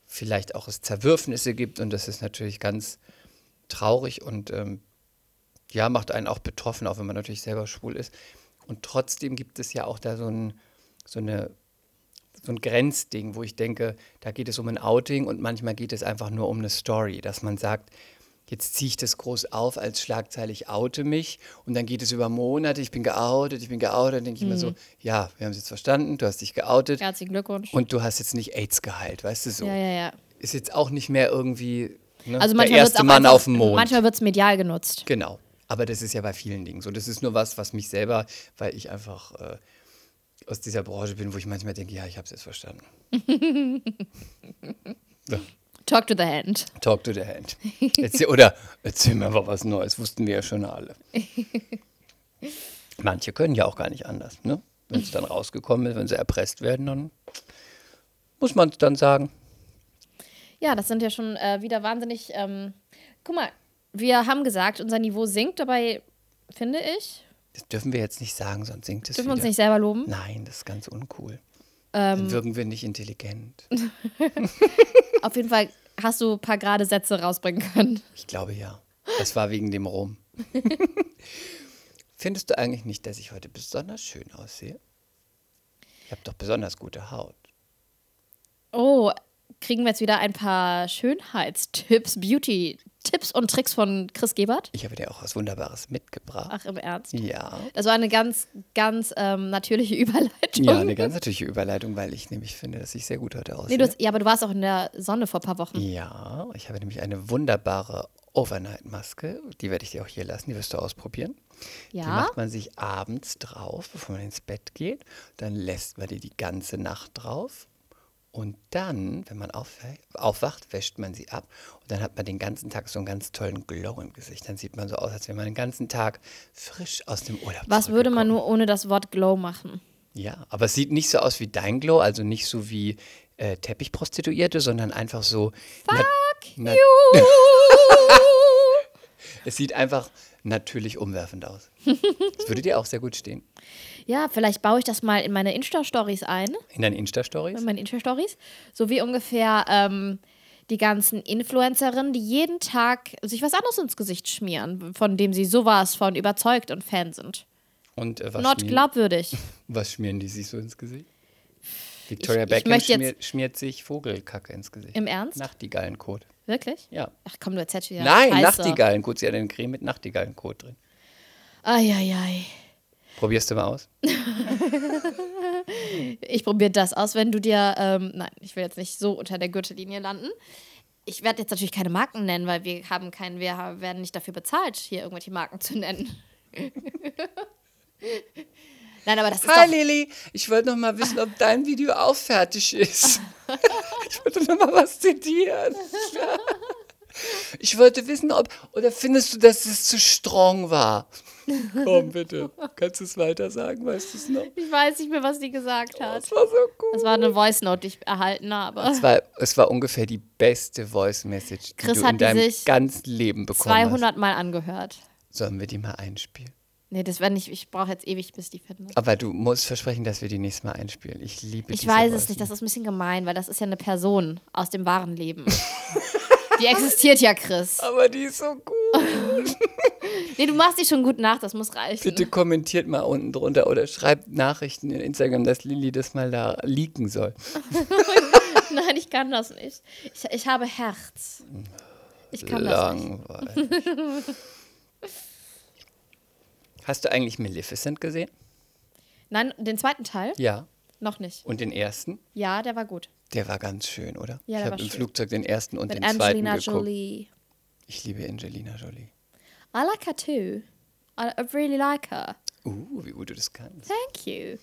vielleicht auch es Zerwürfnisse gibt und das ist natürlich ganz traurig und ähm, ja, macht einen auch betroffen, auch wenn man natürlich selber schwul ist. Und trotzdem gibt es ja auch da so, ein, so, eine, so ein Grenzding, wo ich denke, da geht es um ein Outing und manchmal geht es einfach nur um eine Story, dass man sagt, jetzt ziehe ich das groß auf als Schlagzeile, ich oute mich und dann geht es über Monate, ich bin geoutet, ich bin geoutet, dann denke ich mir Mhm. so, ja, wir haben es jetzt verstanden, du hast dich geoutet Herzlichen Glückwunsch. und du hast jetzt nicht AIDS geheilt, weißt du so. ja, ja, ja. Ist jetzt auch nicht mehr irgendwie ne, Also der erste Mann einfach, auf dem Mond. Manchmal wird es medial genutzt. Genau. Aber das ist ja bei vielen Dingen so. Das ist nur was, was mich selber, weil ich einfach äh, aus dieser Branche bin, wo ich manchmal denke, ja, ich habe es jetzt verstanden. *laughs* so, Talk to the hand. talk to the hand. Erzähl, oder erzähl mir einfach was Neues, wussten wir ja schon alle. *laughs* Manche können ja auch gar nicht anders, ne? Wenn es dann rausgekommen ist, wenn sie erpresst werden, dann muss man es dann sagen. Ja, das sind ja schon äh, wieder wahnsinnig. Ähm, guck mal, wir haben gesagt, unser Niveau sinkt, dabei finde ich, Das dürfen wir jetzt nicht sagen, sonst singt es dürfen wir uns nicht selber loben. Nein, das ist ganz uncool. Ähm. Wirken wir nicht intelligent. *laughs* Auf jeden Fall hast du ein paar gerade Sätze rausbringen können. Ich glaube ja. Das war wegen dem Rum. *laughs* Findest du eigentlich nicht, dass ich heute besonders schön aussehe? Ich habe doch besonders gute Haut. Oh, kriegen wir jetzt wieder ein paar Schönheitstipps, Beauty-Tipps und Tricks von Chris Gebert? Ich habe dir auch was Wunderbares mitgebracht. Ach, im Ernst? Ja. Das war eine ganz, ganz ähm, natürliche *laughs* Überleitung. Ja, eine ganz natürliche Überleitung, weil ich nämlich finde, dass ich sehr gut heute aussehe. Nee, hast, ja, aber du warst auch in der Sonne vor ein paar Wochen. ja, ich habe nämlich eine wunderbare Overnight-Maske. Die werde ich dir auch hier lassen. Die wirst du ausprobieren. Die Ja? macht man sich abends drauf, bevor man ins Bett geht. Dann lässt man die die ganze Nacht drauf. Und dann, wenn man aufwacht, wäscht man sie ab. Und dann hat man den ganzen Tag so einen ganz tollen Glow im Gesicht. Dann sieht man so aus, als wäre man den ganzen Tag frisch aus dem Urlaub Was würde man nur ohne das Wort Glow machen? Ja, aber es sieht nicht so aus wie dein Glow, also nicht so wie äh, Teppichprostituierte, sondern einfach so. Fuck na, *laughs* Es sieht einfach natürlich umwerfend aus. Das würde dir auch sehr gut stehen. Ja, vielleicht baue ich das mal in meine Insta-Stories ein. In deinen Insta-Stories? in meinen Insta-Stories. So wie ungefähr ähm, die ganzen Influencerinnen, die jeden Tag sich was anderes ins Gesicht schmieren, von dem sie sowas von überzeugt und Fan sind. Und äh, was, Not schmieren, glaubwürdig. *laughs* was schmieren die sich so ins Gesicht? Victoria ich Beckham jetzt- schmiert, schmiert sich Vogelkacke ins Gesicht. Im Ernst? Nachtigallenkot. Wirklich? Ja. Ach komm, du erzählst wieder. Nein, Scheiße. Nachtigallenkot. Sie hat eine Creme mit Nachtigallenkot drin. Eieiei. Probierst du mal aus? *laughs* Ich probiere das aus, wenn du dir. Ähm, nein, ich will jetzt nicht so unter der Gürtellinie landen. Ich werde jetzt natürlich keine Marken nennen, weil wir haben keinen, wir werden nicht dafür bezahlt, hier irgendwelche Marken zu nennen. *laughs* Nein, aber das ist Hi doch. Lili, ich wollte noch mal wissen, ob dein Video auch fertig ist. *laughs* ich wollte noch mal was zitieren. Ich wollte wissen, ob oder findest du, dass es zu strong war? Komm bitte, kannst du es weiter sagen? Weißt du es noch? Ich weiß nicht mehr, was die gesagt hat. Das war so gut. Das war eine Voice Note, die ich erhalten habe. Es war, es war ungefähr die beste Voice Message, die Chris du hat in deinem sich ganzen Leben bekommen 200 Mal angehört. hast. Sollen wir die mal einspielen? Nee, das wäre nicht. Ich brauche jetzt ewig, bis die finde. Aber du musst versprechen, dass wir die nächstes Mal einspielen. Ich liebe Ich weiß es nicht, das ist ein bisschen gemein, weil das ist ja eine Person aus dem wahren Leben. die existiert ja, Chris. *laughs* Aber die ist so gut. *laughs* Nee, du machst die schon gut nach, das muss reichen. Bitte kommentiert mal unten drunter oder schreibt Nachrichten in Instagram, dass Lilly das mal da leaken soll. *laughs* Nein, ich kann das nicht. Ich, ich habe Herz. Ich kann das nicht. Hast du eigentlich Maleficent gesehen? Nein, den zweiten Teil? Ja. Noch nicht. Und den ersten? Ja, der war gut. Der war ganz schön, oder? Ja, ich habe im schön. Flugzeug den ersten und Mit den Angelina zweiten geguckt. Jolie. Ich liebe Angelina Jolie. I like her too. I, really like her. Uh, wie gut du das kannst. Thank you.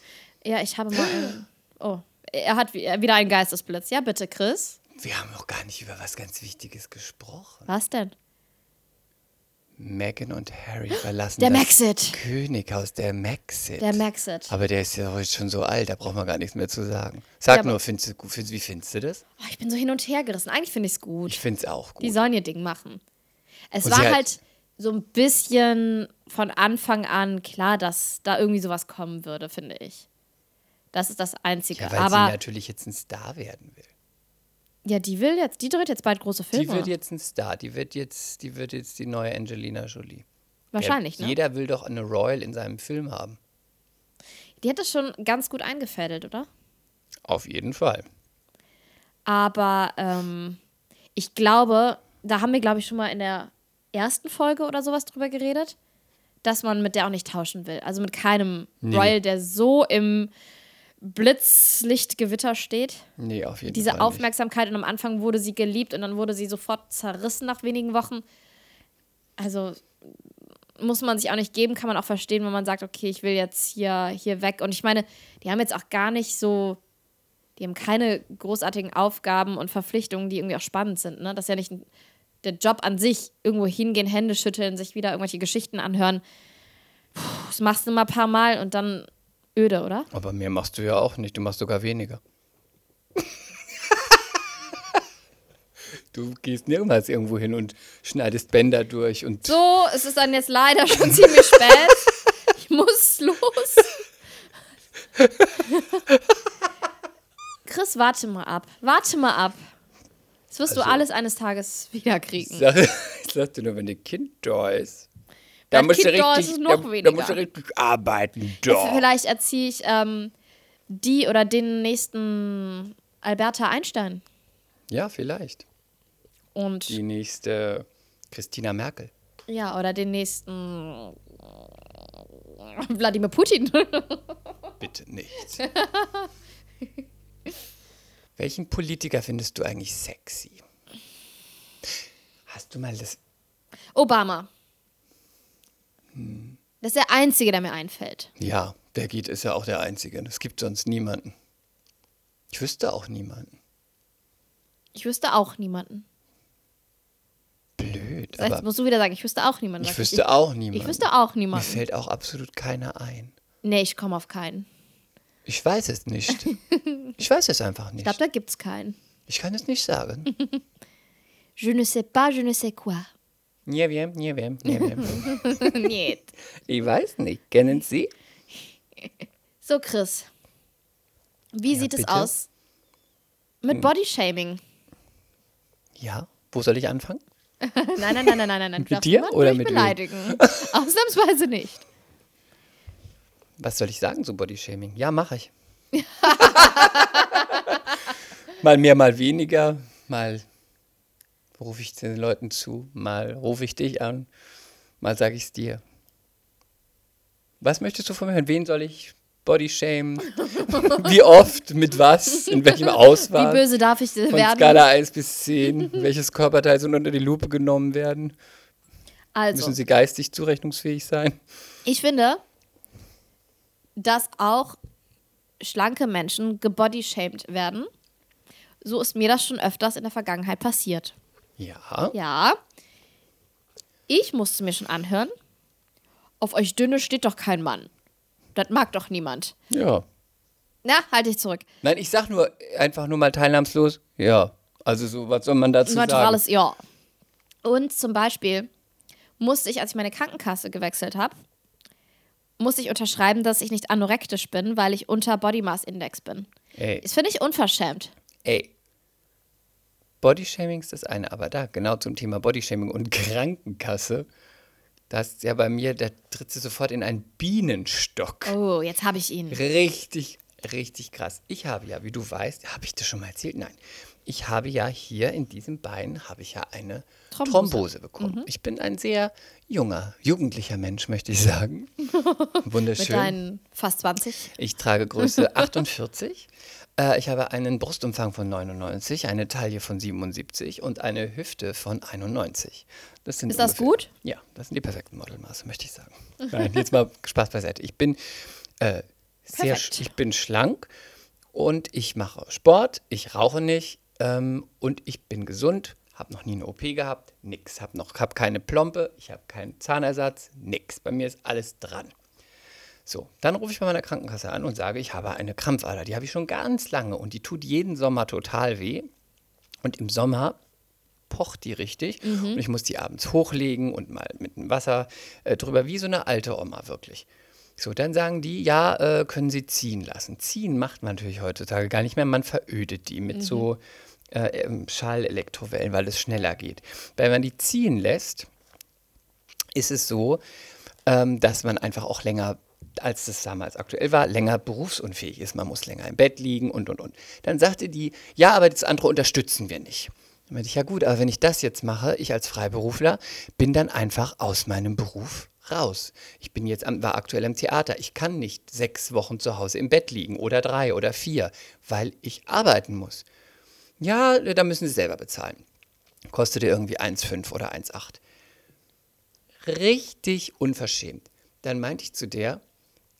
Ja, ich habe mal einen. *gasps* Oh, er hat wi- wieder einen Geistesblitz. Ja, bitte, Chris. Wir haben noch gar nicht über was ganz Wichtiges gesprochen. Was denn? Meghan und Harry verlassen Der das Maxit. Könighaus, der Maxit. Der Maxit. Aber der ist ja heute schon so alt, da braucht man gar nichts mehr zu sagen. Sag Ja, nur, findest du, findest, wie findest du das? Oh, ich bin so hin und her gerissen. Eigentlich finde ich es gut. Ich finde es auch gut. Die sollen ihr Ding machen. Es Und war hat- halt so ein bisschen von Anfang an klar, dass da irgendwie sowas kommen würde, finde ich. Das ist das Einzige. ja, weil Aber sie natürlich jetzt ein Star werden will. Ja, die will jetzt, die dreht jetzt bald große Filme. Die wird jetzt ein Star, die wird jetzt, die wird jetzt die neue Angelina Jolie. Wahrscheinlich, ja, ne? Jeder will doch eine Royal in seinem Film haben. Die hat das schon ganz gut eingefädelt, oder? Auf jeden Fall. Aber ähm, ich glaube, da haben wir, glaube ich, schon mal in der ersten Folge oder sowas drüber geredet, dass man mit der auch nicht tauschen will. Also mit keinem Nee. Royal, der so im Blitzlichtgewitter steht. Nee, auf jeden Diese Fall. Aufmerksamkeit und am Anfang wurde sie geliebt und dann wurde sie sofort zerrissen nach wenigen Wochen. Also, muss man sich auch nicht geben, kann man auch verstehen, wenn man sagt, okay, ich will jetzt hier, hier weg. Und ich meine, die haben jetzt auch gar nicht so, die haben keine großartigen Aufgaben und Verpflichtungen, die irgendwie auch spannend sind. Ne? Das ist ja nicht der Job an sich, irgendwo hingehen, Hände schütteln, sich wieder irgendwelche Geschichten anhören. Puh, das machst du mal ein paar Mal und dann öde, oder? Aber mehr machst du ja auch nicht, du machst sogar weniger. *laughs* du gehst nirgends irgendwo hin und schneidest Bänder durch und So, es ist dann jetzt leider schon ziemlich spät. Ich muss los. Chris, warte mal ab. Warte mal ab. Das wirst Also- du alles eines Tages wiederkriegen. sag, ich sag dir nur, wenn dein Kind da ist. Da musst, du Kind ist, richtig, da, noch da musst du richtig arbeiten. Da. Vielleicht erziehe ich ähm, die oder den nächsten Alberta Einstein. Ja, vielleicht. Und Die nächste Christina Merkel. ja, oder den nächsten Wladimir Putin. *laughs* Bitte nicht. Welchen Politiker findest du eigentlich sexy? Hast du mal das. Obama. Das ist der einzige, der mir einfällt. Ja, der geht, ist ja auch der Einzige. Es gibt sonst niemanden. Ich wüsste auch niemanden. Ich wüsste auch niemanden. Blöd. Das heißt, Aber musst du wieder sagen, ich wüsste auch niemanden. ich wüsste auch niemanden. Ich wüsste auch Mir niemanden. fällt auch absolut keiner ein. Nee, ich komme auf keinen. Ich weiß es nicht. *laughs* Ich weiß es einfach Ich nicht. glaube, da gibt's keinen. Ich kann es nicht sagen. *laughs* Je ne sais pas, je ne sais quoi. Nie wiem, nie wiem, nie wiem. *laughs* Niet. Ich weiß nicht. Kennen Sie? So, Chris. Wie Ja, sieht es bitte? Hm. aus mit Bodyshaming? Ja. Wo soll ich anfangen? *laughs* Nein, nein, nein, nein, nein, nein. Mit dir oder nicht mit wem? beleidigen. *laughs* Ausnahmsweise nicht. Was soll ich sagen zu Bodyshaming? Ja, mache ich. mal mehr, mal weniger. Mal rufe ich den Leuten zu, mal rufe ich dich an, mal sage ich es dir. Was möchtest du von mir hören? Wen soll ich bodyshamen? *laughs* Wie oft? Mit was? In welchem Wie Auswahl? böse darf ich Von werden? Skala 1 bis 10. Welches Körperteil soll unter die Lupe genommen werden? Also, Müssen sie geistig zurechnungsfähig sein? ich finde, dass auch schlanke Menschen gebodyshamed werden. So ist mir das schon öfters in der Vergangenheit passiert. Ja. Ja. Ich musste mir schon anhören, auf euch Dünne steht doch kein Mann. Das mag doch niemand. Ja. Na, halte ich zurück. Nein, ich sag nur einfach nur mal teilnahmslos. Ja. Also so, was soll man dazu Neutrales sagen? Ja. Und zum Beispiel musste ich, als ich meine Krankenkasse gewechselt habe, musste ich unterschreiben, dass ich nicht anorektisch bin, weil ich unter Body Mass Index bin. Ey, Das finde ich unverschämt. ey. Bodyshaming ist das eine, aber da, genau zum Thema Bodyshaming und *laughs* Krankenkasse, da ist ja bei mir, da tritt sie sofort in einen Bienenstock. Oh, jetzt habe ich ihn. Richtig, richtig krass. Ich habe ja, wie du weißt, habe ich das schon mal erzählt? Nein. Ich habe ja hier in diesem Bein habe ich ja eine Thrombose. Thrombose, bekommen. Ich bin ein sehr junger, jugendlicher Mensch, möchte ich sagen. *laughs* Mit Wunderschön. deinen fast 20. Ich trage Größe *laughs* 48. Äh, ich habe einen Brustumfang von 99, eine Taille von 77 und eine Hüfte von 91. Das sind Ist das ungefähr- gut? Ja, das sind die perfekten Modelmaße, möchte ich sagen. *laughs* Nein, jetzt mal Spaß beiseite. Ich bin äh, sehr, ich bin schlank und ich mache Sport, ich rauche nicht ähm, und ich bin gesund. Habe noch nie eine OP gehabt, nix. Habe noch, habe keine Plombe, ich habe keinen Zahnersatz, nix. Bei mir ist alles dran. So, dann rufe ich bei meiner Krankenkasse an und sage, ich habe eine Krampfader. Die habe ich schon ganz lange und die tut jeden Sommer total weh. Und im Sommer pocht die richtig und ich muss die abends hochlegen und mal mit dem Wasser äh, drüber, wie so eine alte Oma wirklich. So, dann sagen die, ja, äh, können Sie ziehen lassen. Ziehen macht man natürlich heutzutage gar nicht mehr, man verödet die mit so äh, ähm, Schallelektrowellen, weil es schneller geht. Wenn man die ziehen lässt, ist es so, ähm, dass man einfach auch länger, als das damals aktuell war, länger berufsunfähig ist. Man muss länger im Bett liegen und, und, und. Dann sagte die, ja, aber das andere unterstützen wir nicht. Dann meinte ich, ja gut, aber wenn ich das jetzt mache, ich als Freiberufler, bin dann einfach aus meinem Beruf raus. Ich bin jetzt am, war aktuell im Theater. Ich kann nicht sechs Wochen zu Hause im Bett liegen oder drei oder vier, weil ich arbeiten muss. Ja, da müssen Sie selber bezahlen. Kostete irgendwie 1,5 oder 1,8. richtig unverschämt. Dann meinte ich zu der,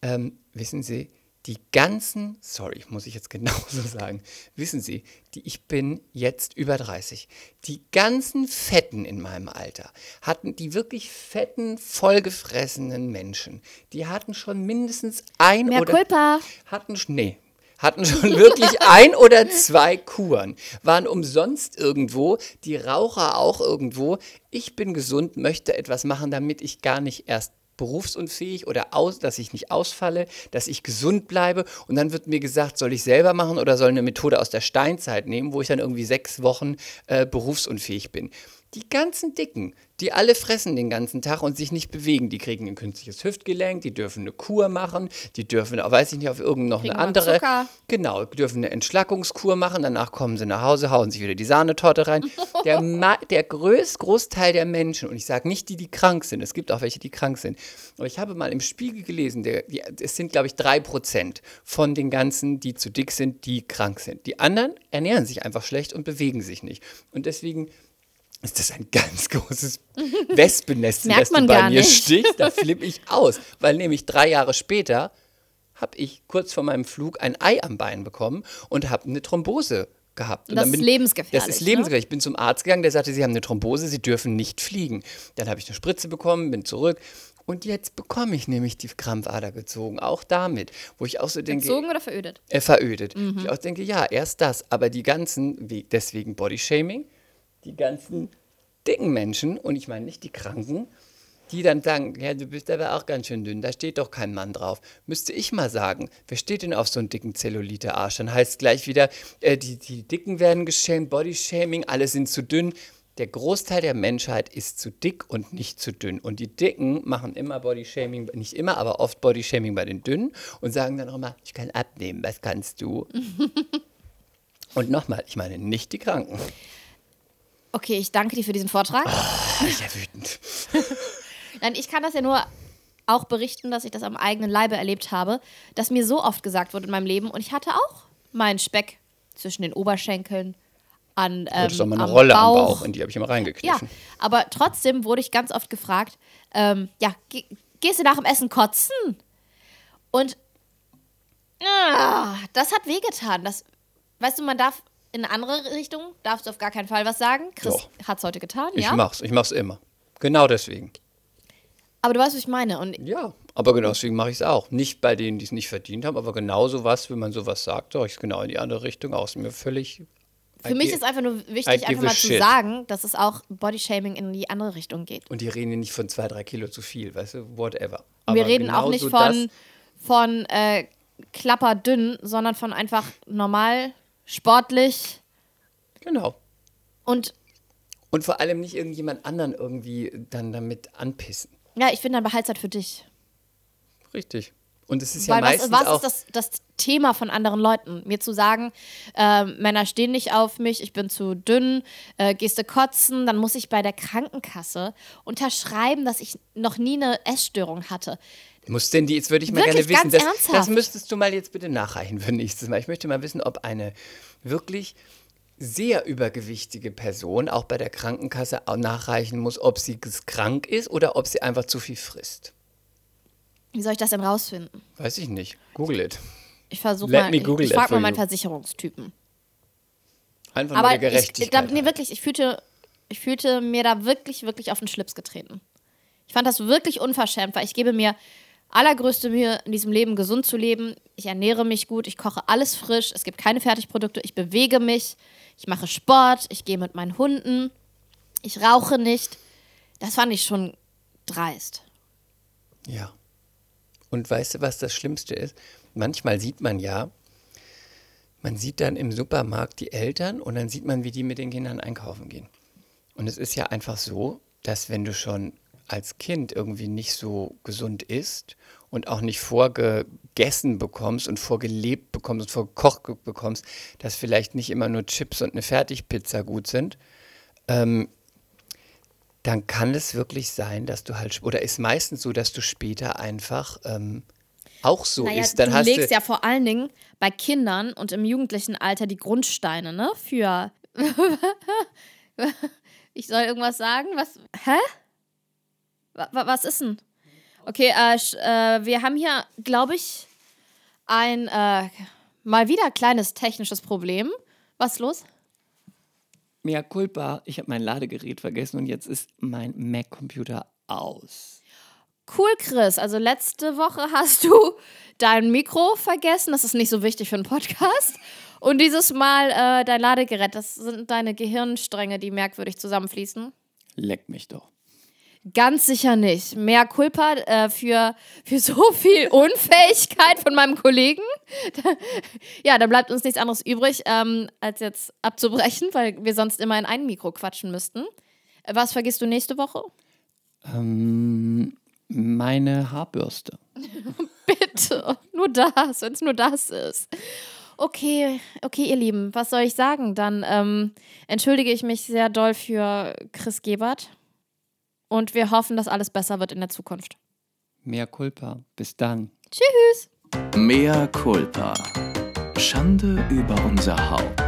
ähm, wissen Sie, die ganzen, sorry, muss ich jetzt *laughs* genauso sagen, wissen Sie, die, ich bin jetzt über 30. Die ganzen Fetten in meinem Alter hatten die wirklich fetten, vollgefressenen Menschen, die hatten schon mindestens ein Mehr oder Culpa. hatten nee, hatten schon wirklich *laughs* ein oder zwei Kuren, waren umsonst irgendwo, die Raucher auch irgendwo. Ich bin gesund, möchte etwas machen, damit ich gar nicht erst berufsunfähig oder aus, dass ich nicht ausfalle, dass ich gesund bleibe. Und dann wird mir gesagt, soll ich selber machen oder soll eine Methode aus der Steinzeit nehmen, wo ich dann irgendwie sechs Wochen äh, berufsunfähig bin. Die ganzen Dicken, die alle fressen den ganzen Tag und sich nicht bewegen, die kriegen ein künstliches Hüftgelenk, die dürfen eine Kur machen, die dürfen, weiß ich nicht, auf irgendeine noch eine Kriegen andere. Zucker. Genau, dürfen eine Entschlackungskur machen, danach kommen sie nach Hause, hauen sich wieder die Sahnetorte rein. *laughs* Der, Ma der größ Großteil der Menschen, und ich sage nicht die, die krank sind, es gibt auch welche, die krank sind, aber ich habe mal im Spiegel gelesen, der, die, es sind, glaube ich, drei Prozent von den ganzen, die zu dick sind, die krank sind. Die anderen ernähren sich einfach schlecht und bewegen sich nicht. Und deswegen ist das ein ganz großes Wespennest, das du bei mir nicht. stichst. Da *laughs* flippe ich aus, weil nämlich drei Jahre später habe ich kurz vor meinem Flug ein Ei am Bein bekommen und habe eine Thrombose gehabt. Und Das dann ist lebensgefährlich, Das ist ne? lebensgefährlich. Ich bin zum Arzt gegangen, der sagte, Sie haben eine Thrombose, Sie dürfen nicht fliegen. Dann habe ich eine Spritze bekommen, bin zurück. Und jetzt bekomme ich nämlich die Krampfader gezogen, auch damit, wo ich auch so denke, Gezogen oder verödet? äh, verödet. Ich auch denke, ja, erst das, aber die ganzen, deswegen Bodyshaming, die ganzen dicken Menschen, und ich meine nicht die Kranken, die dann sagen, ja, du bist aber auch ganz schön dünn, da steht doch kein Mann drauf. Müsste ich mal sagen, wer steht denn auf so einen dicken Zellulite-Arsch? Dann heißt gleich wieder, äh, die, die Dicken werden geschämt, Bodyshaming, alle sind zu dünn. Der Großteil der Menschheit ist zu dick und nicht zu dünn. Und die Dicken machen immer Bodyshaming, nicht immer, aber oft Bodyshaming bei den Dünnen und sagen dann auch immer, ich kann abnehmen, was kannst du? *laughs* und nochmal, ich meine nicht die Kranken. Okay, ich danke dir für diesen Vortrag. Ah, ich ja wütend. *laughs* Nein, ich kann das ja nur auch berichten, dass ich das am eigenen Leibe erlebt habe, dass mir so oft gesagt wurde in meinem Leben und ich hatte auch meinen Speck zwischen den Oberschenkeln, an ähm, hattest doch mal eine am Rolle Bauch. am Bauch, in die habe ich immer Ja, reingekniffen. aber trotzdem wurde ich ganz oft gefragt, ähm, ja, ge gehst du nach dem Essen kotzen? Und ah, das hat wehgetan. Das, weißt du, man darf in eine andere Richtung, darfst du auf gar keinen Fall was sagen. Chris hat es heute getan, Ich ja. mach's, ich mach's immer. Genau deswegen. Aber du weißt, was ich meine. Und Ja, aber genau deswegen mache ich es auch. Nicht bei denen, die es nicht verdient haben, aber genauso was, wenn man sowas sagt, doch, ich genau in die andere Richtung aus. Mir völlig. für mich ist einfach nur I wichtig, einfach mal zu shit. sagen, dass es auch Bodyshaming in die andere Richtung geht. Und die reden hier nicht von zwei, drei Kilo zu viel, weißt du, whatever. Und wir Aber reden auch nicht von, von äh, klapperdünn, sondern von einfach normal, sportlich genau. und Und vor allem nicht irgendjemand anderen irgendwie dann damit anpissen. ja, ich finde dann behalt's halt für dich. Richtig. Und es ist ja Weil was, meistens was auch. ist das, das Thema von anderen Leuten? Mir zu sagen, äh, Männer stehen nicht auf mich, ich bin zu dünn, äh, gehst du kotzen, dann muss ich bei der Krankenkasse unterschreiben, dass ich noch nie eine Essstörung hatte. Muss denn die, jetzt würde ich mal Wirklich, gerne wissen, das, das müsstest du mal jetzt bitte nachreichen für nächstes Mal. Ich möchte mal wissen, ob eine wirklich sehr übergewichtige Person auch bei der Krankenkasse auch nachreichen muss, ob sie krank ist oder ob sie einfach zu viel frisst. Wie soll ich das denn rausfinden? Weiß ich nicht. Google it. Ich versuche mal, ich, ich frage mal meinen you. Versicherungstypen. Einfach Aber nur der ich, Gerechtigkeit. da, nee, wirklich, ich fühlte, ich fühlte mir da wirklich, wirklich auf den Schlips getreten. Ich fand das wirklich unverschämt, weil ich gebe mir allergrößte Mühe, in diesem Leben gesund zu leben. Ich ernähre mich gut, ich koche alles frisch, es gibt keine Fertigprodukte, ich bewege mich, ich mache Sport, ich gehe mit meinen Hunden, ich rauche nicht. Das fand ich schon dreist. Ja. Und weißt du, was das Schlimmste ist? Manchmal sieht man ja, man sieht dann im Supermarkt die Eltern und dann sieht man, wie die mit den Kindern einkaufen gehen. Und es ist ja einfach so, dass wenn du schon als Kind irgendwie nicht so gesund isst und auch nicht vorgegessen bekommst und vorgelebt bekommst und vorgekocht bekommst, dass vielleicht nicht immer nur Chips und eine Fertigpizza gut sind, ähm, dann kann es wirklich sein, dass du halt, oder ist meistens so, dass du später einfach ähm, auch so Naja, isst. Dann du hast legst du, ja vor allen Dingen bei Kindern und im jugendlichen Alter die Grundsteine, ne? Für. *laughs* ich soll irgendwas sagen? Was? Hä? Wa- wa- was ist denn? Okay, äh, äh, wir haben hier, glaube ich, ein äh, mal wieder kleines technisches Problem. Was ist los? Mea culpa, ich habe mein Ladegerät vergessen und jetzt ist mein Mac-Computer aus. Cool, Chris. Also letzte Woche hast du dein Mikro vergessen. Das ist nicht so wichtig für einen Podcast. Und dieses Mal äh, dein Ladegerät. Das sind deine Gehirnstränge, die merkwürdig zusammenfließen. Leck mich doch. Ganz sicher nicht. Mehr Culpa äh, für, für so *laughs* viel Unfähigkeit von meinem Kollegen. *laughs* ja, da bleibt uns nichts anderes übrig, ähm, als jetzt abzubrechen, weil wir sonst immer in ein Mikro quatschen müssten. Was vergisst du nächste Woche? Ähm, meine Haarbürste. *laughs* Bitte. Nur das, wenn es nur das ist. Okay, okay, ihr Lieben, was soll ich sagen? Dann ähm, entschuldige ich mich sehr doll für Chris Gebert. Und wir hoffen, dass alles besser wird in der Zukunft. Mea culpa. Bis dann. Tschüss. Mea culpa. Schande über unser Haupt.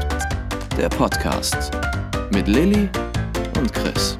Der Podcast mit Lilly und Chris.